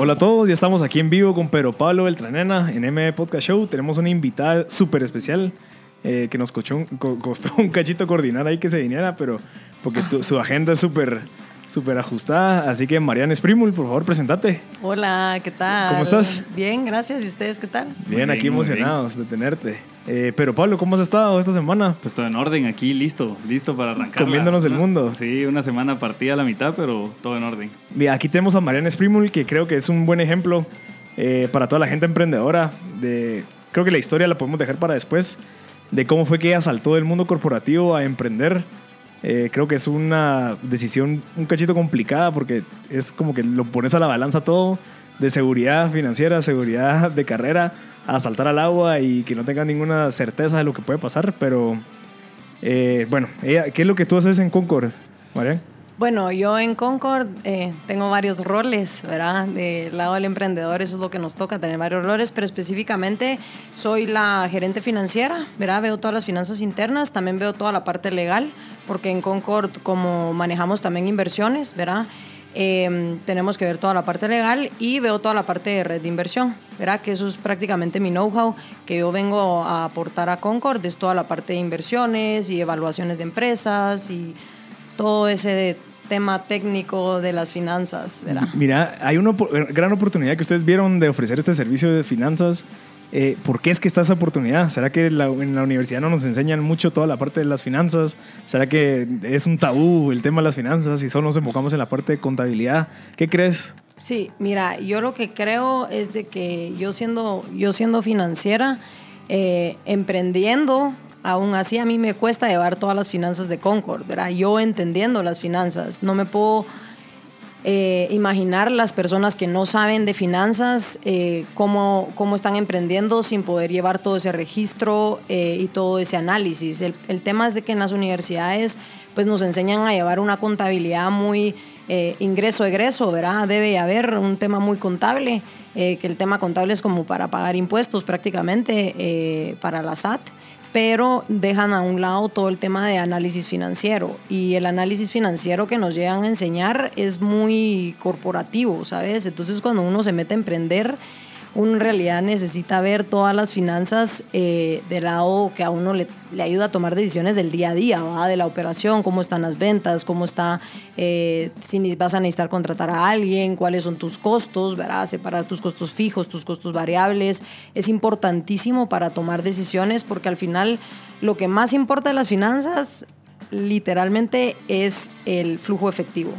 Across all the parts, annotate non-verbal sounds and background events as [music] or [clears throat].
Hola a todos, ya estamos aquí en vivo con Pedro Pablo Beltranena en MB Podcast Show. Tenemos una invitada súper especial eh, que nos costó, costó un cachito coordinar ahí que se viniera, pero porque su agenda es súper súper ajustada. Así que Mariana Sprimul, por favor, presentate. Hola, ¿qué tal? ¿Cómo estás? Bien, gracias. ¿Y ustedes qué tal? Bien, aquí emocionados de tenerte. Eh, pero Pablo, ¿cómo has estado esta semana? Pues todo en orden aquí, listo, listo para arrancar. Comiéndonos el mundo. Sí, una semana partida a la mitad, pero todo en orden. Mira, aquí tenemos a Mariana Sprimul, que creo que es un buen ejemplo eh, para toda la gente emprendedora. De, creo que la historia la podemos dejar para después, de cómo fue que ella saltó del mundo corporativo a emprender. Eh, creo que es una decisión un cachito complicada porque es como que lo pones a la balanza todo de seguridad financiera, seguridad de carrera, a saltar al agua y que no tengas ninguna certeza de lo que puede pasar. Pero eh, bueno, ¿qué es lo que tú haces en Concord, María? Bueno, yo en Concord eh, tengo varios roles, ¿verdad? Del lado del emprendedor, eso es lo que nos toca, tener varios roles, pero específicamente soy la gerente financiera, ¿verdad? Veo todas las finanzas internas, también veo toda la parte legal, porque en Concord, como manejamos también inversiones, ¿verdad? Em, tenemos que ver toda la parte legal y veo toda la parte de red de inversión, ¿verdad? Que eso es prácticamente mi know-how que yo vengo a aportar a Concord, es toda la parte de inversiones y evaluaciones de empresas y todo ese tema técnico de las finanzas, ¿verdad? Mira, hay una gran oportunidad que ustedes vieron de ofrecer este servicio de finanzas. Eh, ¿Por qué es que está esa oportunidad? ¿Será que en la universidad no nos enseñan mucho toda la parte de las finanzas? ¿Será que es un tabú el tema de las finanzas y solo nos enfocamos en la parte de contabilidad? ¿Qué crees? Sí, mira, yo lo que creo es de que yo siendo, yo siendo financiera, eh, emprendiendo, aún así a mí me cuesta llevar todas las finanzas de Concord, ¿verdad? Yo entendiendo las finanzas, no me puedo eh, imaginar las personas que no saben de finanzas, eh, cómo, cómo, están emprendiendo sin poder llevar todo ese registro eh, y todo ese análisis. El, el, tema es de que en las universidades pues nos enseñan a llevar una contabilidad muy ingreso-egreso, ¿verdad? Debe haber un tema muy contable, que el tema contable es como para pagar impuestos prácticamente para la SAT pero dejan a un lado todo el tema de análisis financiero. Y el análisis financiero que nos llegan a enseñar es muy corporativo, ¿sabes? Entonces cuando uno se mete a emprender, uno en realidad necesita ver todas las finanzas eh, del lado que a uno le, ayuda a tomar decisiones del día a día, de la operación, cómo están las ventas, cómo está, eh, si vas a necesitar contratar a alguien, cuáles son tus costos, ¿verdad? separar tus costos fijos, tus costos variables. Es importantísimo para tomar decisiones porque al final lo que más importa de las finanzas literalmente es el flujo efectivo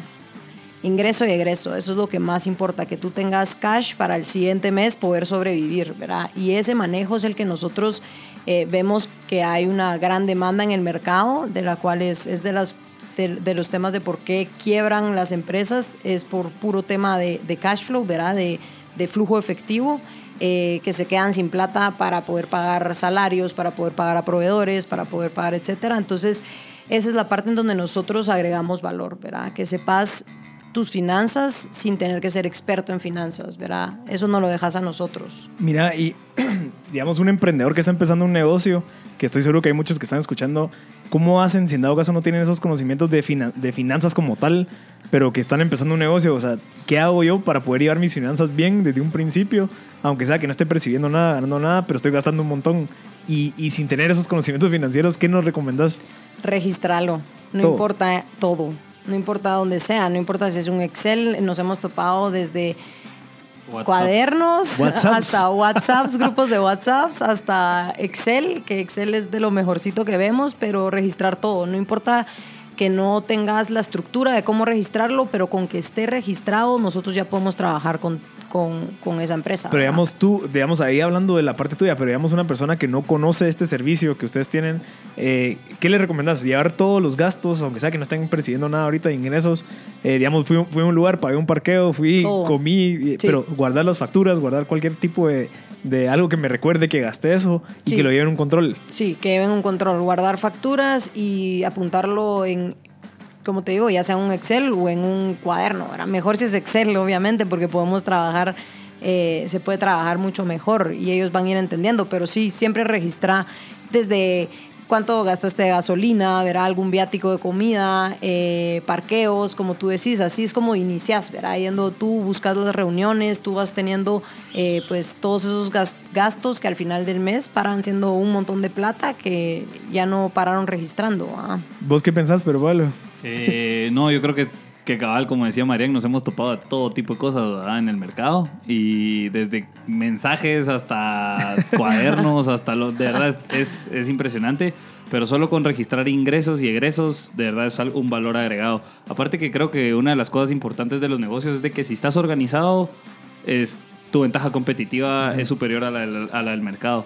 ingreso y egreso. Eso es lo que más importa, que tú tengas cash para el siguiente mes poder sobrevivir, ¿verdad? Y ese manejo es el que nosotros eh, vemos que hay una gran demanda en el mercado, de la cual es, es de, las, de, los temas de por qué quiebran las empresas, es por puro tema de, de cash flow, ¿verdad? De, de flujo efectivo. Eh, que se quedan sin plata para poder pagar salarios, para poder pagar a proveedores, para poder pagar, etcétera. Entonces, esa es la parte en donde nosotros agregamos valor, ¿verdad? Que sepas tus finanzas sin tener que ser experto en finanzas, ¿verdad? Eso no lo dejas a nosotros. Mira, y [clears throat] digamos un emprendedor que está empezando un negocio, que estoy seguro que hay muchos que están escuchando, ¿cómo hacen si en dado caso no tienen esos conocimientos de, de finanzas como tal, pero que están empezando un negocio? O sea, ¿qué hago yo para poder llevar mis finanzas bien desde un principio? Aunque sea que no esté percibiendo nada, ganando nada, pero estoy gastando un montón. Y, y sin tener esos conocimientos financieros, ¿qué nos recomendás? Registrarlo. No importa todo no importa dónde sea, no importa si es un Excel, nos hemos topado desde cuadernos hasta WhatsApps, grupos de WhatsApps, hasta Excel, que Excel es de lo mejorcito que vemos, pero registrar todo, no importa que no tengas la estructura de cómo registrarlo, pero con que esté registrado nosotros ya podemos trabajar con, con, con esa empresa. Pero digamos tú, digamos ahí hablando de la parte tuya, pero digamos una persona que no conoce este servicio que ustedes tienen, eh, ¿qué le recomendás? Llevar todos los gastos, aunque sea que no estén percibiendo nada ahorita de ingresos. Eh, digamos, fui, fui a un lugar, pagué un parqueo, fui, Todo. comí, Sí. pero guardar las facturas, guardar cualquier tipo de, de algo que me recuerde que gasté eso y Sí. que lo lleven un control. Sí, que lleven un control, guardar facturas y apuntarlo en, como te digo, ya sea en un Excel o en un cuaderno. ¿verdad? Mejor si es Excel, obviamente, porque podemos trabajar, eh, se puede trabajar mucho mejor y ellos van a ir entendiendo, pero sí, siempre registra desde cuánto gastaste gasolina, verá algún viático de comida, eh, parqueos, como tú decís, así es como inicias, verá, yendo tú, buscas las reuniones, tú vas teniendo eh, pues todos esos gas- gastos que al final del mes paran siendo un montón de plata que ya no pararon registrando. ah. ¿Vos qué pensás, pero Pablo? Eh, no, yo creo que, que cabal, como decía Marian, nos hemos topado a todo tipo de cosas ¿verdad? en el mercado. Y desde mensajes hasta [laughs] cuadernos, hasta lo. De verdad, es, es impresionante. Pero solo con registrar ingresos y egresos, de verdad es un valor agregado. Aparte que creo que una de las cosas importantes de los negocios es de que si estás organizado, es, tu ventaja competitiva es superior a la, del- a la del mercado.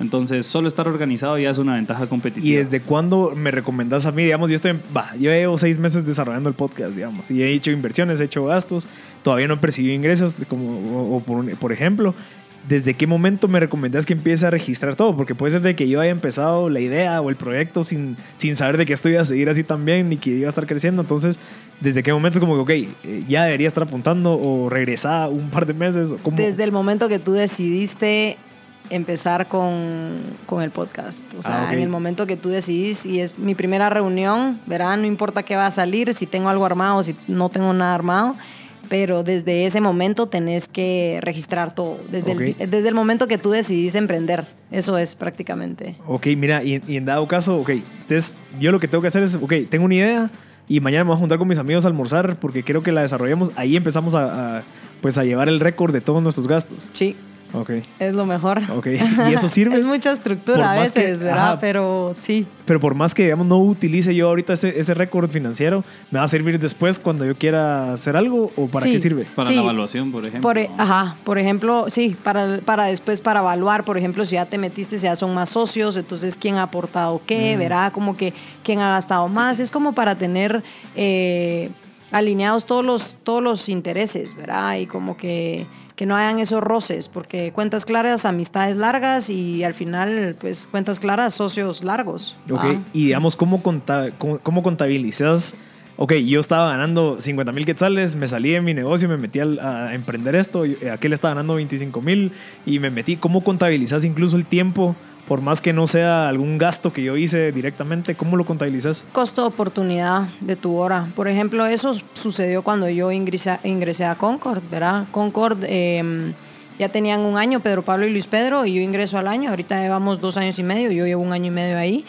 Entonces, solo estar organizado ya es una ventaja competitiva. ¿Y desde cuándo me recomendás a mí? Digamos, yo estoy, en- va, yo llevo seis meses desarrollando el podcast, digamos, y he hecho inversiones, he hecho gastos, todavía no he percibido ingresos, como, o, o por, un- por ejemplo, ¿desde qué momento me recomendás que empiece a registrar todo? Porque puede ser de que yo haya empezado la idea o el proyecto sin, sin saber de que esto iba a seguir así también, ni que iba a estar creciendo, entonces, ¿desde qué momento es como que, ok, eh, ya debería estar apuntando o regresar un par de meses? o cómo? Desde el momento que tú decidiste empezar con, con el podcast. O sea, Ah, ok. en el momento que tú decidís, y es mi primera reunión, verán, no importa qué va a salir, si tengo algo armado, si no tengo nada armado, pero desde ese momento tenés que registrar todo. Desde, Ok. el, desde el momento que tú decidís emprender. Eso es prácticamente. Ok, mira, y, y en dado caso, ok, entonces yo lo que tengo que hacer es, ok, tengo una idea y mañana me voy a juntar con mis amigos a almorzar porque quiero que la desarrollemos. Ahí empezamos a, a, pues a llevar el récord de todos nuestros gastos. Sí, Ok, es lo mejor. ok. ¿Y eso [laughs] sirve? Es mucha Por estructura a que- veces, ¿verdad? ajá. Pero sí. Pero por más que, digamos, no utilice yo ahorita ese, ese récord financiero, ¿me va a servir después cuando yo quiera hacer algo o para Sí. qué sirve? Para Sí. la evaluación, por ejemplo. Por, e- ajá, por ejemplo, sí, para, para después, para evaluar, por ejemplo, si ya te metiste, si ya son más socios, entonces quién ha aportado qué, verá, como que quién ha gastado más. Es como para tener eh, alineados todos los, todos los intereses, ¿verdad? Y como que, que no hayan esos roces, porque cuentas claras, amistades largas y al final, pues cuentas claras, socios largos. Ok, ¿va? y digamos, ¿cómo, conta- cómo, cómo contabilizas? Ok, yo estaba ganando 50 mil quetzales, me salí de mi negocio, me metí al- a, emprender esto, y aquel estaba ganando 25 mil y me metí. ¿Cómo contabilizas incluso el tiempo, por más que no sea algún gasto que yo hice directamente? ¿Cómo lo contabilizas? costo de oportunidad de tu hora. Por ejemplo, eso sucedió cuando yo ingresé, ingresé a Concord, ¿verdad? Concord eh, ya tenían un año, Pedro Pablo y Luis Pedro, y yo ingreso al año. Ahorita llevamos dos años y medio, yo llevo un año y medio ahí.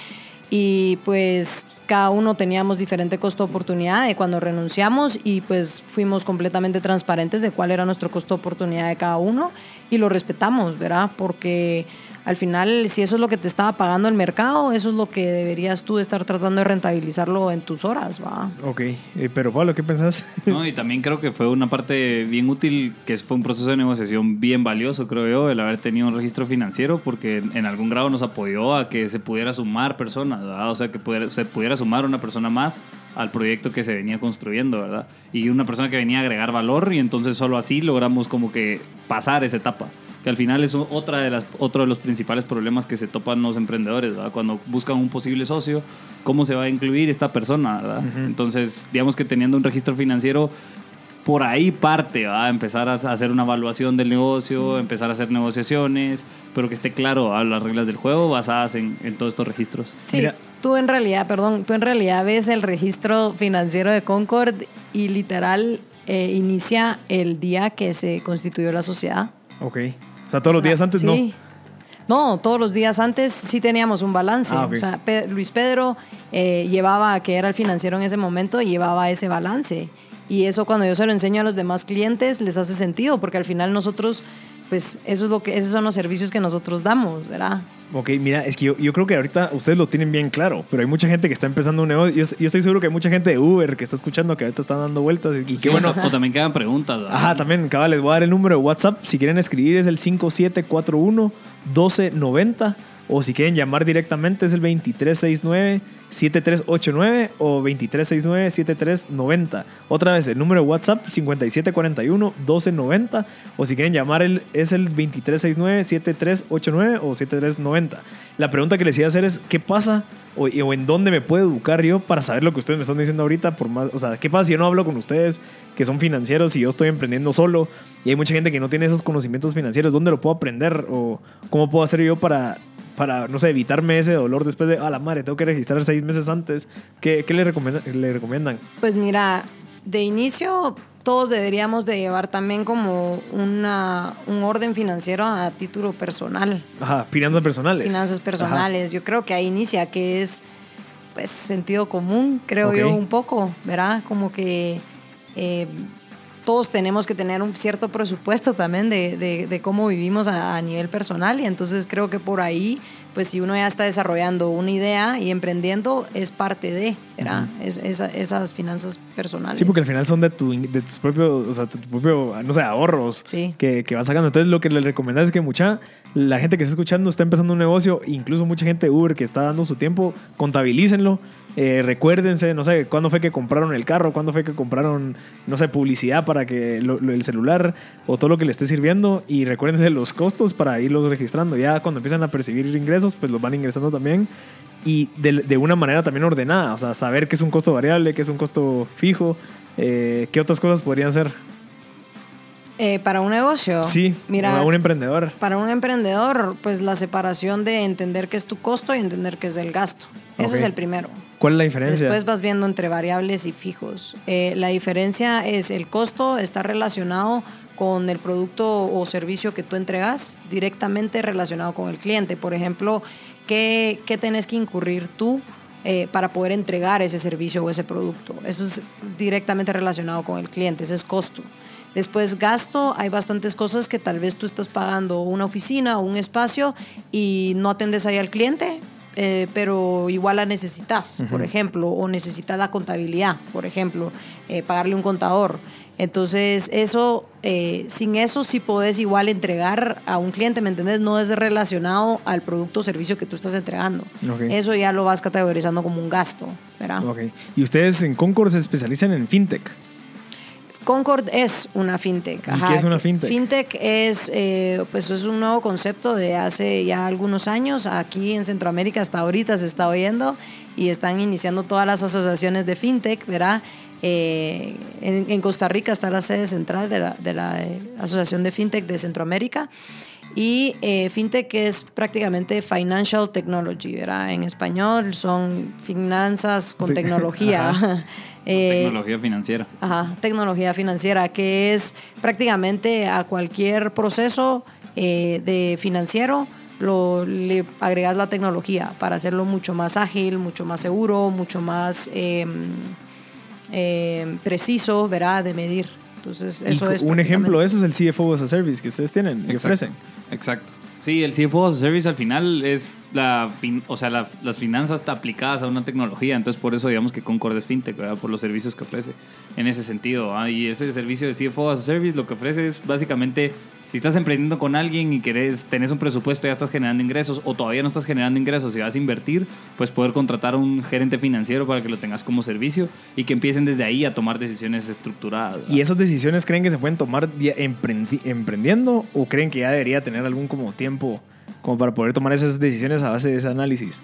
Y pues cada uno teníamos diferente costo de oportunidad de cuando renunciamos y pues fuimos completamente transparentes de cuál era nuestro costo de oportunidad de cada uno y lo respetamos, ¿verdad? Porque al final, si eso es lo que te estaba pagando el mercado, eso es lo que deberías tú estar tratando de rentabilizarlo en tus horas, ¿va? Ok, eh, pero Pablo, ¿qué pensás? [laughs] No, y también creo que fue una parte bien útil, que fue un proceso de negociación bien valioso, creo yo, el haber tenido un registro financiero, porque en algún grado nos apoyó a que se pudiera sumar personas, ¿verdad? O sea, que pudiera- se pudiera sumar una persona más al proyecto que se venía construyendo, ¿verdad? Y una persona que venía a agregar valor y entonces solo así logramos como que pasar esa etapa. Que al final es otra de las, otro de los principales problemas que se topan los emprendedores, ¿verdad? Cuando buscan un posible socio, ¿cómo se va a incluir esta persona, ¿verdad? Entonces, digamos que teniendo un registro financiero, por ahí parte, ¿va? Empezar a hacer una evaluación del negocio, empezar a hacer negociaciones, pero que esté claro ¿va? las reglas del juego basadas en, en todos estos registros. Sí, Mira. tú en realidad, perdón, tú en realidad ves el registro financiero de Concord y literal eh, inicia el día que se constituyó la sociedad. Ok. O sea, todos los O sea, días antes sí. No, todos los días antes sí teníamos un balance. Ah. O sea, Pe- Luis Pedro eh, llevaba, que era el financiero en ese momento, llevaba ese balance. Y eso cuando yo se lo enseño a los demás clientes les hace sentido, porque al final nosotros pues eso es lo que, esos son los servicios que nosotros damos, ¿verdad? Ok, mira, es que yo, yo creo que ahorita ustedes lo tienen bien claro, pero hay mucha gente que está empezando un negocio. Yo, yo estoy seguro que hay mucha gente de Uber que está escuchando que ahorita están dando vueltas y qué bueno. O también quedan preguntas. ¿verdad? Ajá, también, cabal, les voy a dar el número de WhatsApp. Si quieren escribir es el 5741-1290 o si quieren llamar directamente es el 2369-7389 o 2369-7390. Otra vez, el número de WhatsApp 5741-1290 o si quieren llamar el, es el 2369-7389 o 7390. La pregunta que les iba a hacer es, ¿qué pasa o, o en dónde me puedo educar yo para saber lo que ustedes me están diciendo ahorita? Por más, o sea, ¿qué pasa si yo no hablo con ustedes que son financieros y yo estoy emprendiendo solo y hay mucha gente que no tiene esos conocimientos financieros? ¿Dónde lo puedo aprender o cómo puedo hacer yo para para, no sé, evitarme ese dolor después de, a la madre, tengo que registrar seis meses antes. ¿Qué, qué le, recomienda, le recomiendan? Pues mira, de inicio todos deberíamos de llevar también como una, un orden financiero a título personal. Ajá, finanzas personales. Finanzas personales. Yo creo que ahí inicia, que es pues sentido común, creo yo un poco, ¿verdad? Como que eh, todos tenemos que tener un cierto presupuesto también de, de- de cómo vivimos a, a nivel personal y entonces creo que por ahí, pues si uno ya está desarrollando una idea y emprendiendo, es parte de, ¿verdad? es, esa- esas finanzas personales. Sí, porque al final son de, tu, de tus propios, o sea, tu propio, no sé, ahorros Sí. que, que vas sacando. Entonces, lo que le recomendás es que mucha, la gente que está escuchando está empezando un negocio, incluso mucha gente Uber que está dando su tiempo, contabilícenlo. eh, recuérdense, no sé, cuándo fue que compraron el carro, cuándo fue que compraron, no sé, publicidad para que lo- lo- el celular o todo lo que le esté sirviendo y recuérdense los costos para irlos registrando. Ya cuando empiezan a percibir ingresos, pues los van ingresando también y de, de una manera también ordenada, o sea, saber qué es un costo variable, qué es un costo fijo, eh, qué otras cosas podrían ser. Eh, para un negocio. Sí, mira, a un emprendedor. para un emprendedor, pues la separación de entender qué es tu costo y entender qué es el gasto. Ese es el primero. ¿Cuál es la diferencia? Después vas viendo entre variables y fijos. Eh, la diferencia es el costo está relacionado con el producto o servicio que tú entregas, directamente relacionado con el cliente. Por ejemplo, ¿qué, qué tenés que incurrir tú eh, para poder entregar ese servicio o ese producto? Eso es directamente relacionado con el cliente, ese es costo. Después gasto, hay bastantes cosas que tal vez tú estás pagando una oficina o un espacio y no atendes ahí al cliente, eh, pero igual la necesitas, por ejemplo, o necesitas la contabilidad, por ejemplo, eh, pagarle un contador. Entonces, eso, eh, sin eso sí podés igual entregar a un cliente, ¿me entendés? No es relacionado al producto o servicio que tú estás entregando. Eso ya lo vas categorizando como un gasto, ¿verdad? Y ustedes en Concord se especializan en fintech. Concord es una fintech. ¿Y qué es una fintech? Fintech es, eh, pues es un nuevo concepto de hace ya algunos años. Aquí en Centroamérica hasta ahorita se está oyendo y están iniciando todas las asociaciones de fintech, ¿verdad? Eh, en, en Costa Rica está la sede central de la, de la, eh, Asociación de Fintech de Centroamérica. Y eh, fintech es prácticamente financial technology, ¿verdad? En español son finanzas con Te- tecnología. [laughs] [laughs] Eh, Tecnología financiera. Ajá, tecnología financiera, que es prácticamente a cualquier proceso eh, de financiero lo, le agregas la tecnología para hacerlo mucho más ágil, mucho más seguro, mucho más eh, preciso, ¿verdad? De medir. Entonces, eso es. un ejemplo de eso es el CFO as a Service que ustedes tienen y Exacto. ofrecen. Exacto. Sí, el CFO as a Service al final es la, fin- o sea, la- las finanzas aplicadas a una tecnología, entonces por eso digamos que Concord es fintech, ¿verdad? por los servicios que ofrece en ese sentido. ¿ah? Y ese servicio de CFO as a Service lo que ofrece es básicamente, si estás emprendiendo con alguien y querés, tenés un presupuesto, ya estás generando ingresos o todavía no estás generando ingresos y vas a invertir, pues poder contratar a un gerente financiero para que lo tengas como servicio y que empiecen desde ahí a tomar decisiones estructuradas. ¿Y esas decisiones creen que se pueden tomar emprendiendo o creen que ya debería tener algún como tiempo como para poder tomar esas decisiones a base de ese análisis?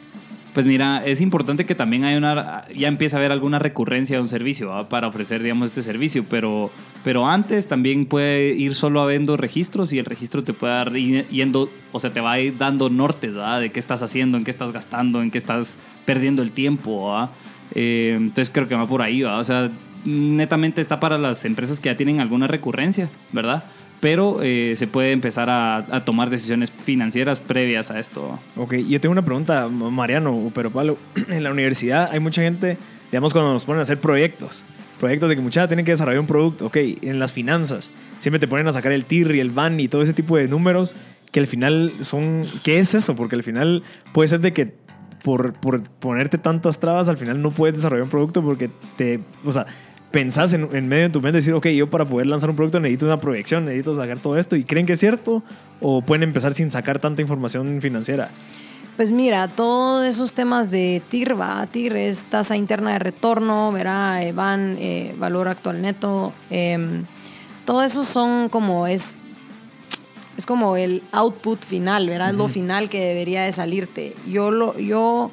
Pues mira, es importante que también haya una, ya empiece a haber alguna recurrencia de un servicio para ofrecer, digamos, este servicio, pero, pero antes también puede ir solo habiendo registros y el registro te puede dar yendo, o sea, te va dando nortes, ¿va? De qué estás haciendo, en qué estás gastando, en qué estás perdiendo el tiempo. Eh, entonces creo que va por ahí, ¿va? O sea, netamente está para las empresas que ya tienen alguna recurrencia, ¿verdad? Pero eh, se puede empezar a, tomar decisiones financieras previas a esto. Ok, yo tengo una pregunta, Mariano, pero Pablo, [clears throat] en la universidad hay mucha gente, digamos, cuando nos ponen a hacer proyectos, proyectos de que muchachos tienen que desarrollar un producto, ok, en las finanzas, siempre te ponen a sacar el TIR y el BAN y todo ese tipo de números que al final son, ¿qué es eso? Porque al final puede ser de que por, por ponerte tantas trabas, al final no puedes desarrollar un producto porque te, o sea, pensás en, en, medio de tu mente decir, ok, yo para poder lanzar un producto necesito una proyección, necesito sacar todo esto, y creen que es cierto, o pueden empezar sin sacar tanta información financiera. Pues mira, todos esos temas de TIR, va, TIR es tasa interna de retorno, verá, van, eh, valor actual neto, eh, todo eso son como es es como el output final, ¿verdad? Uh -huh. Lo final que debería de salirte. Yo, lo, yo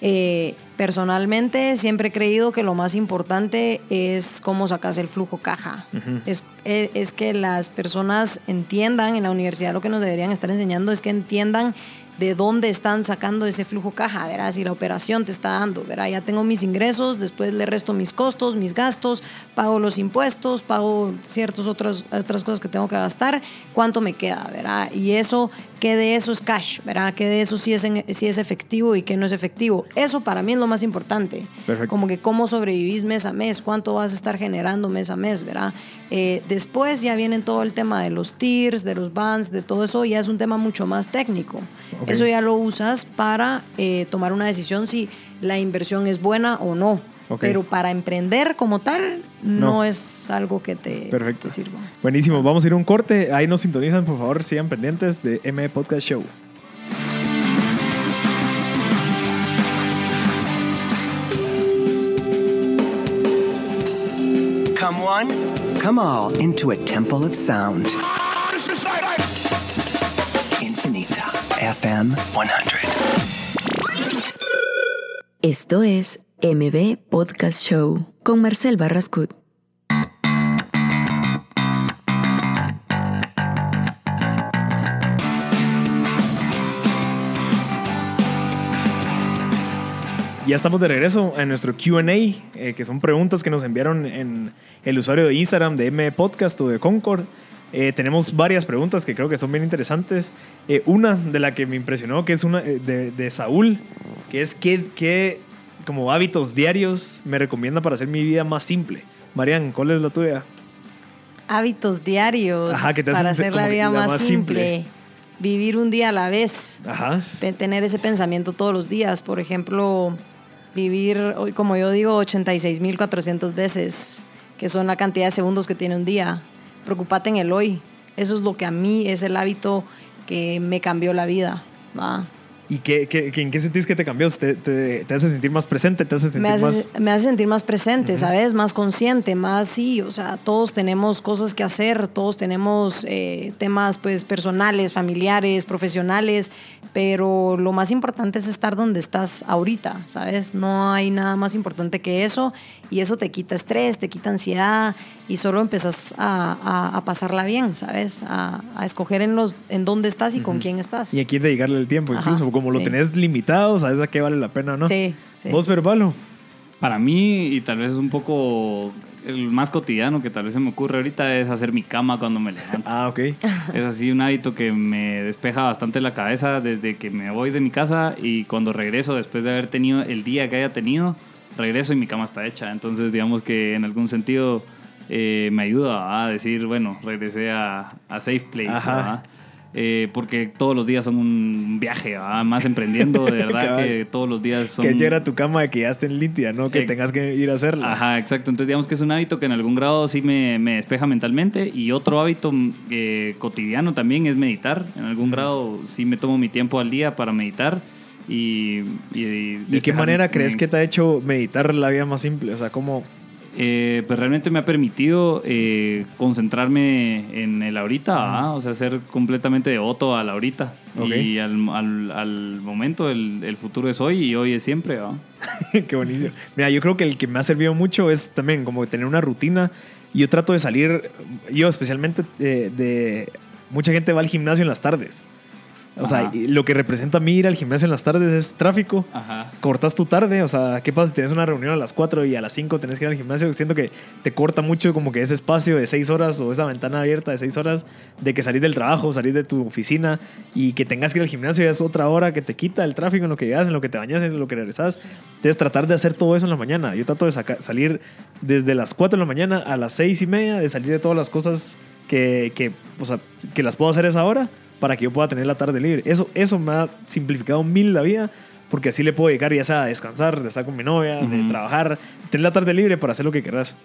eh, personalmente siempre he creído que lo más importante es cómo sacas el flujo caja. Uh -huh. es, es, es, que las personas entiendan, en la universidad lo que nos deberían estar enseñando es que entiendan de dónde están sacando ese flujo caja, ¿verdad? Si la operación te está dando, ¿verdad? Ya tengo mis ingresos, después le resto mis costos, mis gastos, pago los impuestos, pago ciertas otras, otras cosas que tengo que gastar, ¿cuánto me queda, ¿verdad? Y eso, ¿qué de eso es cash, ¿verdad? ¿Qué de eso sí es, en, sí es efectivo y qué no es efectivo? Eso para mí es lo más importante. Perfecto. Como que cómo sobrevivís mes a mes, cuánto vas a estar generando mes a mes, ¿verdad? Eh, después ya viene todo el tema de los tiers, de los bands, de todo eso, ya es un tema mucho más técnico. Okay. Eso ya lo usas para eh, tomar una decisión si la inversión es buena o no. Okay. Pero para emprender como tal, no, no es algo que te, te, sirva. Buenísimo, vamos a ir a un corte. Ahí nos sintonizan, por favor, sigan pendientes de M Podcast Show. Come one, come all into a temple of sound. Infinita FM 100. Esto es MB Podcast Show con Marcel Barrascut. Ya estamos de regreso en nuestro QA, eh, que son preguntas que nos enviaron en el usuario de Instagram de M Podcast o de Concord. Eh, tenemos varias preguntas que creo que son bien interesantes. Eh, una de la que me impresionó, que es una de, de, Saúl, que es qué, qué como hábitos diarios me recomienda para hacer mi vida más simple. Marian, ¿cuál es la tuya? Hábitos diarios Ajá, que te para hacer la vida más, más simple. simple. Vivir un día a la vez. Ajá. Tener ese pensamiento todos los días. Por ejemplo, vivir, como yo digo, 86.400 veces, que son la cantidad de segundos que tiene un día preocupate en el hoy. Eso es lo que a mí es el hábito que me cambió la vida. ¿va? ¿Y qué, qué, en qué sentís que te cambió? ¿Te, te, te hace sentir más presente? ¿Te hace sentir me hace, más...? Me hace sentir más presente, uh -huh. ¿sabes? Más consciente, más sí. O sea, todos tenemos cosas que hacer, todos tenemos eh, temas pues personales, familiares, profesionales, pero lo más importante es estar donde estás ahorita, ¿sabes? No hay nada más importante que eso y eso te quita estrés, te quita ansiedad y solo empezás a, a, a pasarla bien, ¿sabes? A, a, escoger en, los, en dónde estás y uh -huh. con quién estás. Y a quién dedicarle el tiempo, Ajá, incluso, como sí. lo tenés limitado, ¿sabes a qué vale la pena o no? Sí. sí. ¿Vos, Verbalo? Para mí, y tal vez un poco el más cotidiano que tal vez se me ocurre ahorita es hacer mi cama cuando me levanto. Ah, ok. [laughs] Es así un hábito que me despeja bastante la cabeza desde que me voy de mi casa y cuando regreso después de haber tenido el día que haya tenido, regreso y mi cama está hecha. Entonces, digamos que en algún sentido eh, me ayuda a decir, bueno, regresé a, a Safe Place. Eh, porque todos los días son un viaje, ¿verdad? más emprendiendo, de [laughs] verdad que todos los días son... Que llega tu cama que ya esté limpia, ¿no? Que eh, tengas que ir a hacerla. Ajá, exacto. Entonces digamos que es un hábito que en algún grado sí me, me despeja mentalmente y otro hábito eh, cotidiano también es meditar. En algún grado sí me tomo mi tiempo al día para meditar. Y, y, ¿Y qué manera crees que te ha hecho meditar la vida más simple? O sea, ¿cómo, eh, pues realmente me ha permitido eh, concentrarme en el ahorita, ¿ah? o sea, ser completamente devoto al ahorita. Okay. Y al, al, al momento, el, el, futuro es hoy y hoy es siempre. ¿ah? [laughs] Qué buenísimo. Mira, yo creo que el que me ha servido mucho es también como tener una rutina. Yo trato de salir, yo especialmente de, de mucha gente va al gimnasio en las tardes. O sea, Ajá. lo que representa a mí ir al gimnasio en las tardes es tráfico. Ajá. Cortas tu tarde, o sea, ¿qué pasa si tienes una reunión a las 4 y a las 5 tenés que ir al gimnasio? Siento que te corta mucho como que ese espacio de 6 horas o esa ventana abierta de 6 horas de que salís del trabajo, salís de tu oficina y que tengas que ir al gimnasio ya es otra hora que te quita el tráfico en lo que llegas, en lo que te bañas, en lo que regresas. Entonces tratar de hacer todo eso en la mañana. Yo trato de salir desde las 4 de la mañana a las 6 y media, de salir de todas las cosas que, que, o sea, que las puedo hacer a esa hora para que yo pueda tener la tarde libre. Eso, eso me ha simplificado mil la vida porque así le puedo dedicar ya sea a descansar, de estar con mi novia, de Ujú. trabajar, tener la tarde libre para hacer lo que querrás.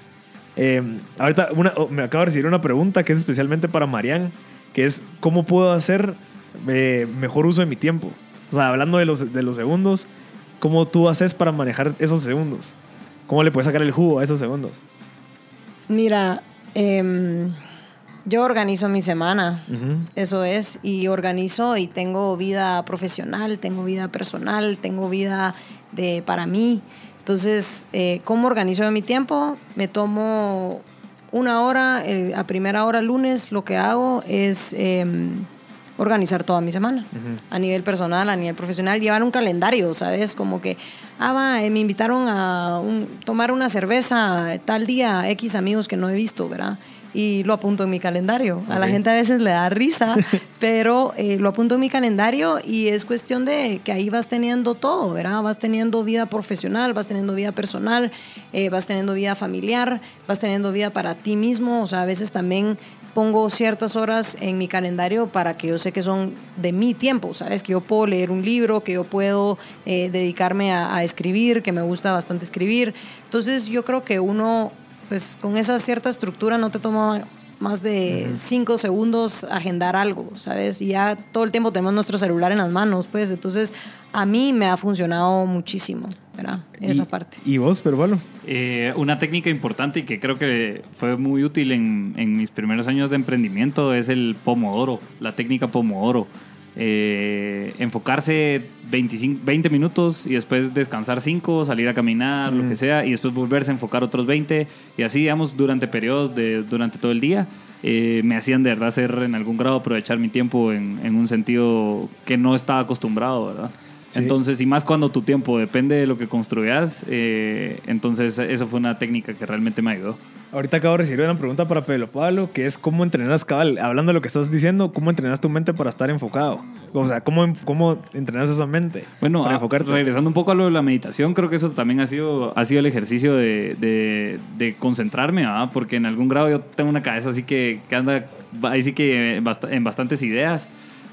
Eh, ahorita una- oh, me acabo de recibir una pregunta que es especialmente para Marian, que es cómo puedo hacer eh, mejor uso de mi tiempo. O sea, hablando de los, de los segundos, ¿cómo tú haces para manejar esos segundos? ¿Cómo le puedes sacar el jugo a esos segundos? Mira, em, yo organizo mi semana. Eso es, y organizo y tengo vida profesional, tengo vida personal, tengo vida de para mí. Entonces, eh, ¿cómo organizo mi tiempo? Me tomo una hora, eh, a primera hora lunes, lo que hago es em, organizar toda mi semana. A nivel personal, a nivel profesional, llevar un calendario, ¿sabes? Como que, ah, va, eh, me invitaron a un- tomar una cerveza tal día, X amigos que no he visto, ¿verdad? Y lo apunto en mi calendario. A la gente a veces le da risa, [laughs] pero eh, lo apunto en mi calendario y es cuestión de que ahí vas teniendo todo, ¿verdad? Vas teniendo vida profesional, vas teniendo vida personal, eh, vas teniendo vida familiar, vas teniendo vida para ti mismo. O sea, a veces también pongo ciertas horas en mi calendario para que yo sé que son de mi tiempo, ¿sabes? Que yo puedo leer un libro, que yo puedo eh, dedicarme a, a escribir, que me gusta bastante escribir. Entonces yo creo que uno, pues con esa cierta estructura no te toma más de cinco segundos agendar algo, ¿sabes? Y ya todo el tiempo tenemos nuestro celular en las manos, pues entonces a mí me ha funcionado muchísimo, ¿verdad? Esa Y- parte. ¿Y vos, pero bueno? Eh, una técnica importante y que creo que fue muy útil en, en mis primeros años de emprendimiento es el Pomodoro, la técnica Pomodoro. Eh, enfocarse 25, 20 minutos y después descansar 5, salir a caminar, lo que sea, y después volverse a enfocar otros 20 y así, digamos, durante periodos de durante todo el día. eh, me hacían de verdad hacer en algún grado aprovechar mi tiempo en, en un sentido que no estaba acostumbrado, ¿verdad? Sí. Entonces, y más cuando tu tiempo depende de lo que construyas, eh, entonces esa fue una técnica que realmente me ayudó. Ahorita acabo de recibir una pregunta para Pedro Pablo, que es cómo entrenas, cabal, hablando de lo que estás diciendo, cómo entrenas tu mente para estar enfocado. O sea, cómo, cómo entrenas esa mente Bueno, para a- enfocarte. regresando un poco a lo de la meditación, creo que eso también ha sido, ha sido el ejercicio de, de- de concentrarme, ¿verdad? porque en algún grado yo tengo una cabeza así que, que anda, ahí sí que en bastantes ideas.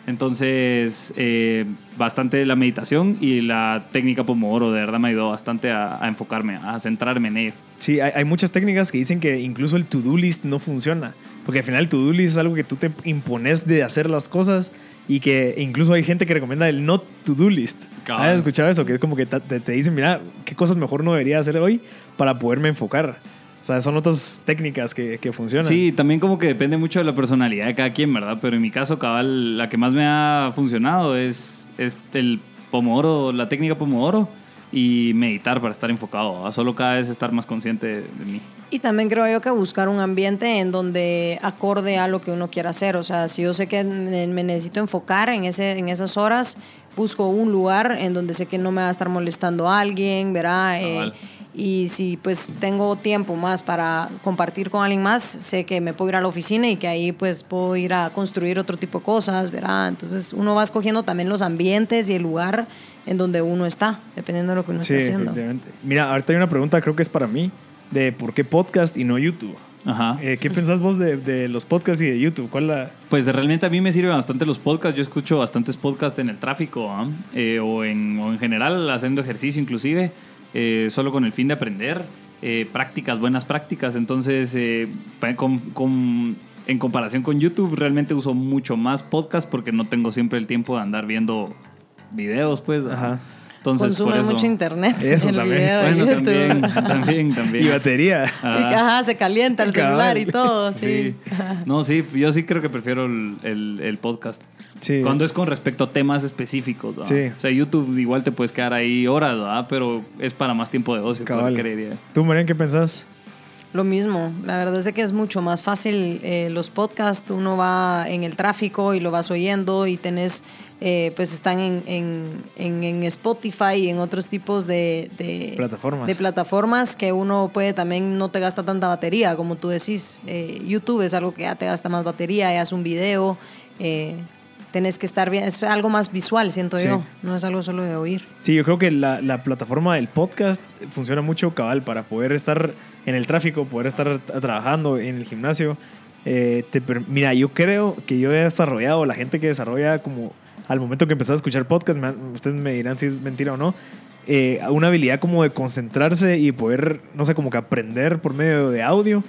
Entonces, eh, bastante la meditación y la técnica Pomodoro de verdad me ayudó bastante a, a enfocarme, a centrarme en ello. Sí, hay, hay muchas técnicas que dicen que incluso el to-do list no funciona. Porque al final el to-do list es algo que tú te impones de hacer las cosas y que incluso hay gente que recomienda el not to-do list. Cabal. ¿Has escuchado eso? Que es como que te- te dicen, mira, qué cosas mejor no debería hacer hoy para poderme enfocar. O sea, son otras técnicas que, que funcionan. Sí, también como que depende mucho de la personalidad de cada quien, ¿verdad? Pero en mi caso, cabal, la que más me ha funcionado es, es el Pomodoro, la técnica Pomodoro y meditar para estar enfocado, ¿verdad? solo cada vez estar más consciente de, de mí. Y también creo yo que buscar un ambiente en donde acorde a lo que uno quiera hacer. O sea, si yo sé que me necesito enfocar en, ese, en esas horas, busco un lugar en donde sé que no me va a estar molestando a alguien, ¿verdad? Eh, Cabal. Y si pues tengo tiempo más para compartir con alguien más, sé que me puedo ir a la oficina y que ahí pues puedo ir a construir otro tipo de cosas, ¿verdad? Entonces uno va escogiendo también los ambientes y el lugar en donde uno está, dependiendo de lo que uno Sí, está haciendo. efectivamente. Mira, ahorita hay una pregunta, creo que es para mí, de por qué podcast y no YouTube. Ajá. Eh, ¿Qué pensás vos de, de los podcasts y de YouTube? ¿Cuál la...? Pues realmente a mí me sirven bastante los podcasts. Yo escucho bastantes podcasts en el tráfico ¿ah? Eh, o, en, o en general haciendo ejercicio inclusive, eh, solo con el fin de aprender eh, prácticas, buenas prácticas. Entonces, eh, con- en comparación con YouTube, realmente uso mucho más podcast porque no tengo siempre el tiempo de andar viendo videos, pues. Ajá. Entonces, Consume por eso- mucho internet. Eso el también. video de Bueno, YouTube. también, también, también. Y batería. Ah. Ajá, se calienta el celular y todo, [laughs] sí. Sí. No, sí, yo sí creo que prefiero el, el- el podcast. Sí. Cuando es con respecto a temas específicos, ¿verdad? Sí. O sea, YouTube igual te puedes quedar ahí horas, ¿verdad? Pero es para más tiempo de ocio, Cabal. creería. ¿Tú, Marian, qué pensás? Lo mismo, la verdad es de que es mucho más fácil eh, los podcasts, uno va en el tráfico y lo vas oyendo y tenés eh, pues están en, en, en- en Spotify y en otros tipos de, de Plataformas. de plataformas que uno puede también no te gasta tanta batería, como tú decís. Eh, YouTube es algo que ya te gasta más batería, ya es un video. eh, tenés que estar bien, es algo más visual, siento Sí. yo. No es algo solo de oír. Sí, yo creo que la, la plataforma del podcast funciona mucho cabal para poder estar en el tráfico, poder estar trabajando en el gimnasio. Eh, te mira, yo creo que yo he desarrollado, la gente que desarrolla como al momento que empezás a escuchar podcast, me ustedes me dirán si es mentira o no, eh, una habilidad como de concentrarse y poder, no sé, como que aprender por medio de audio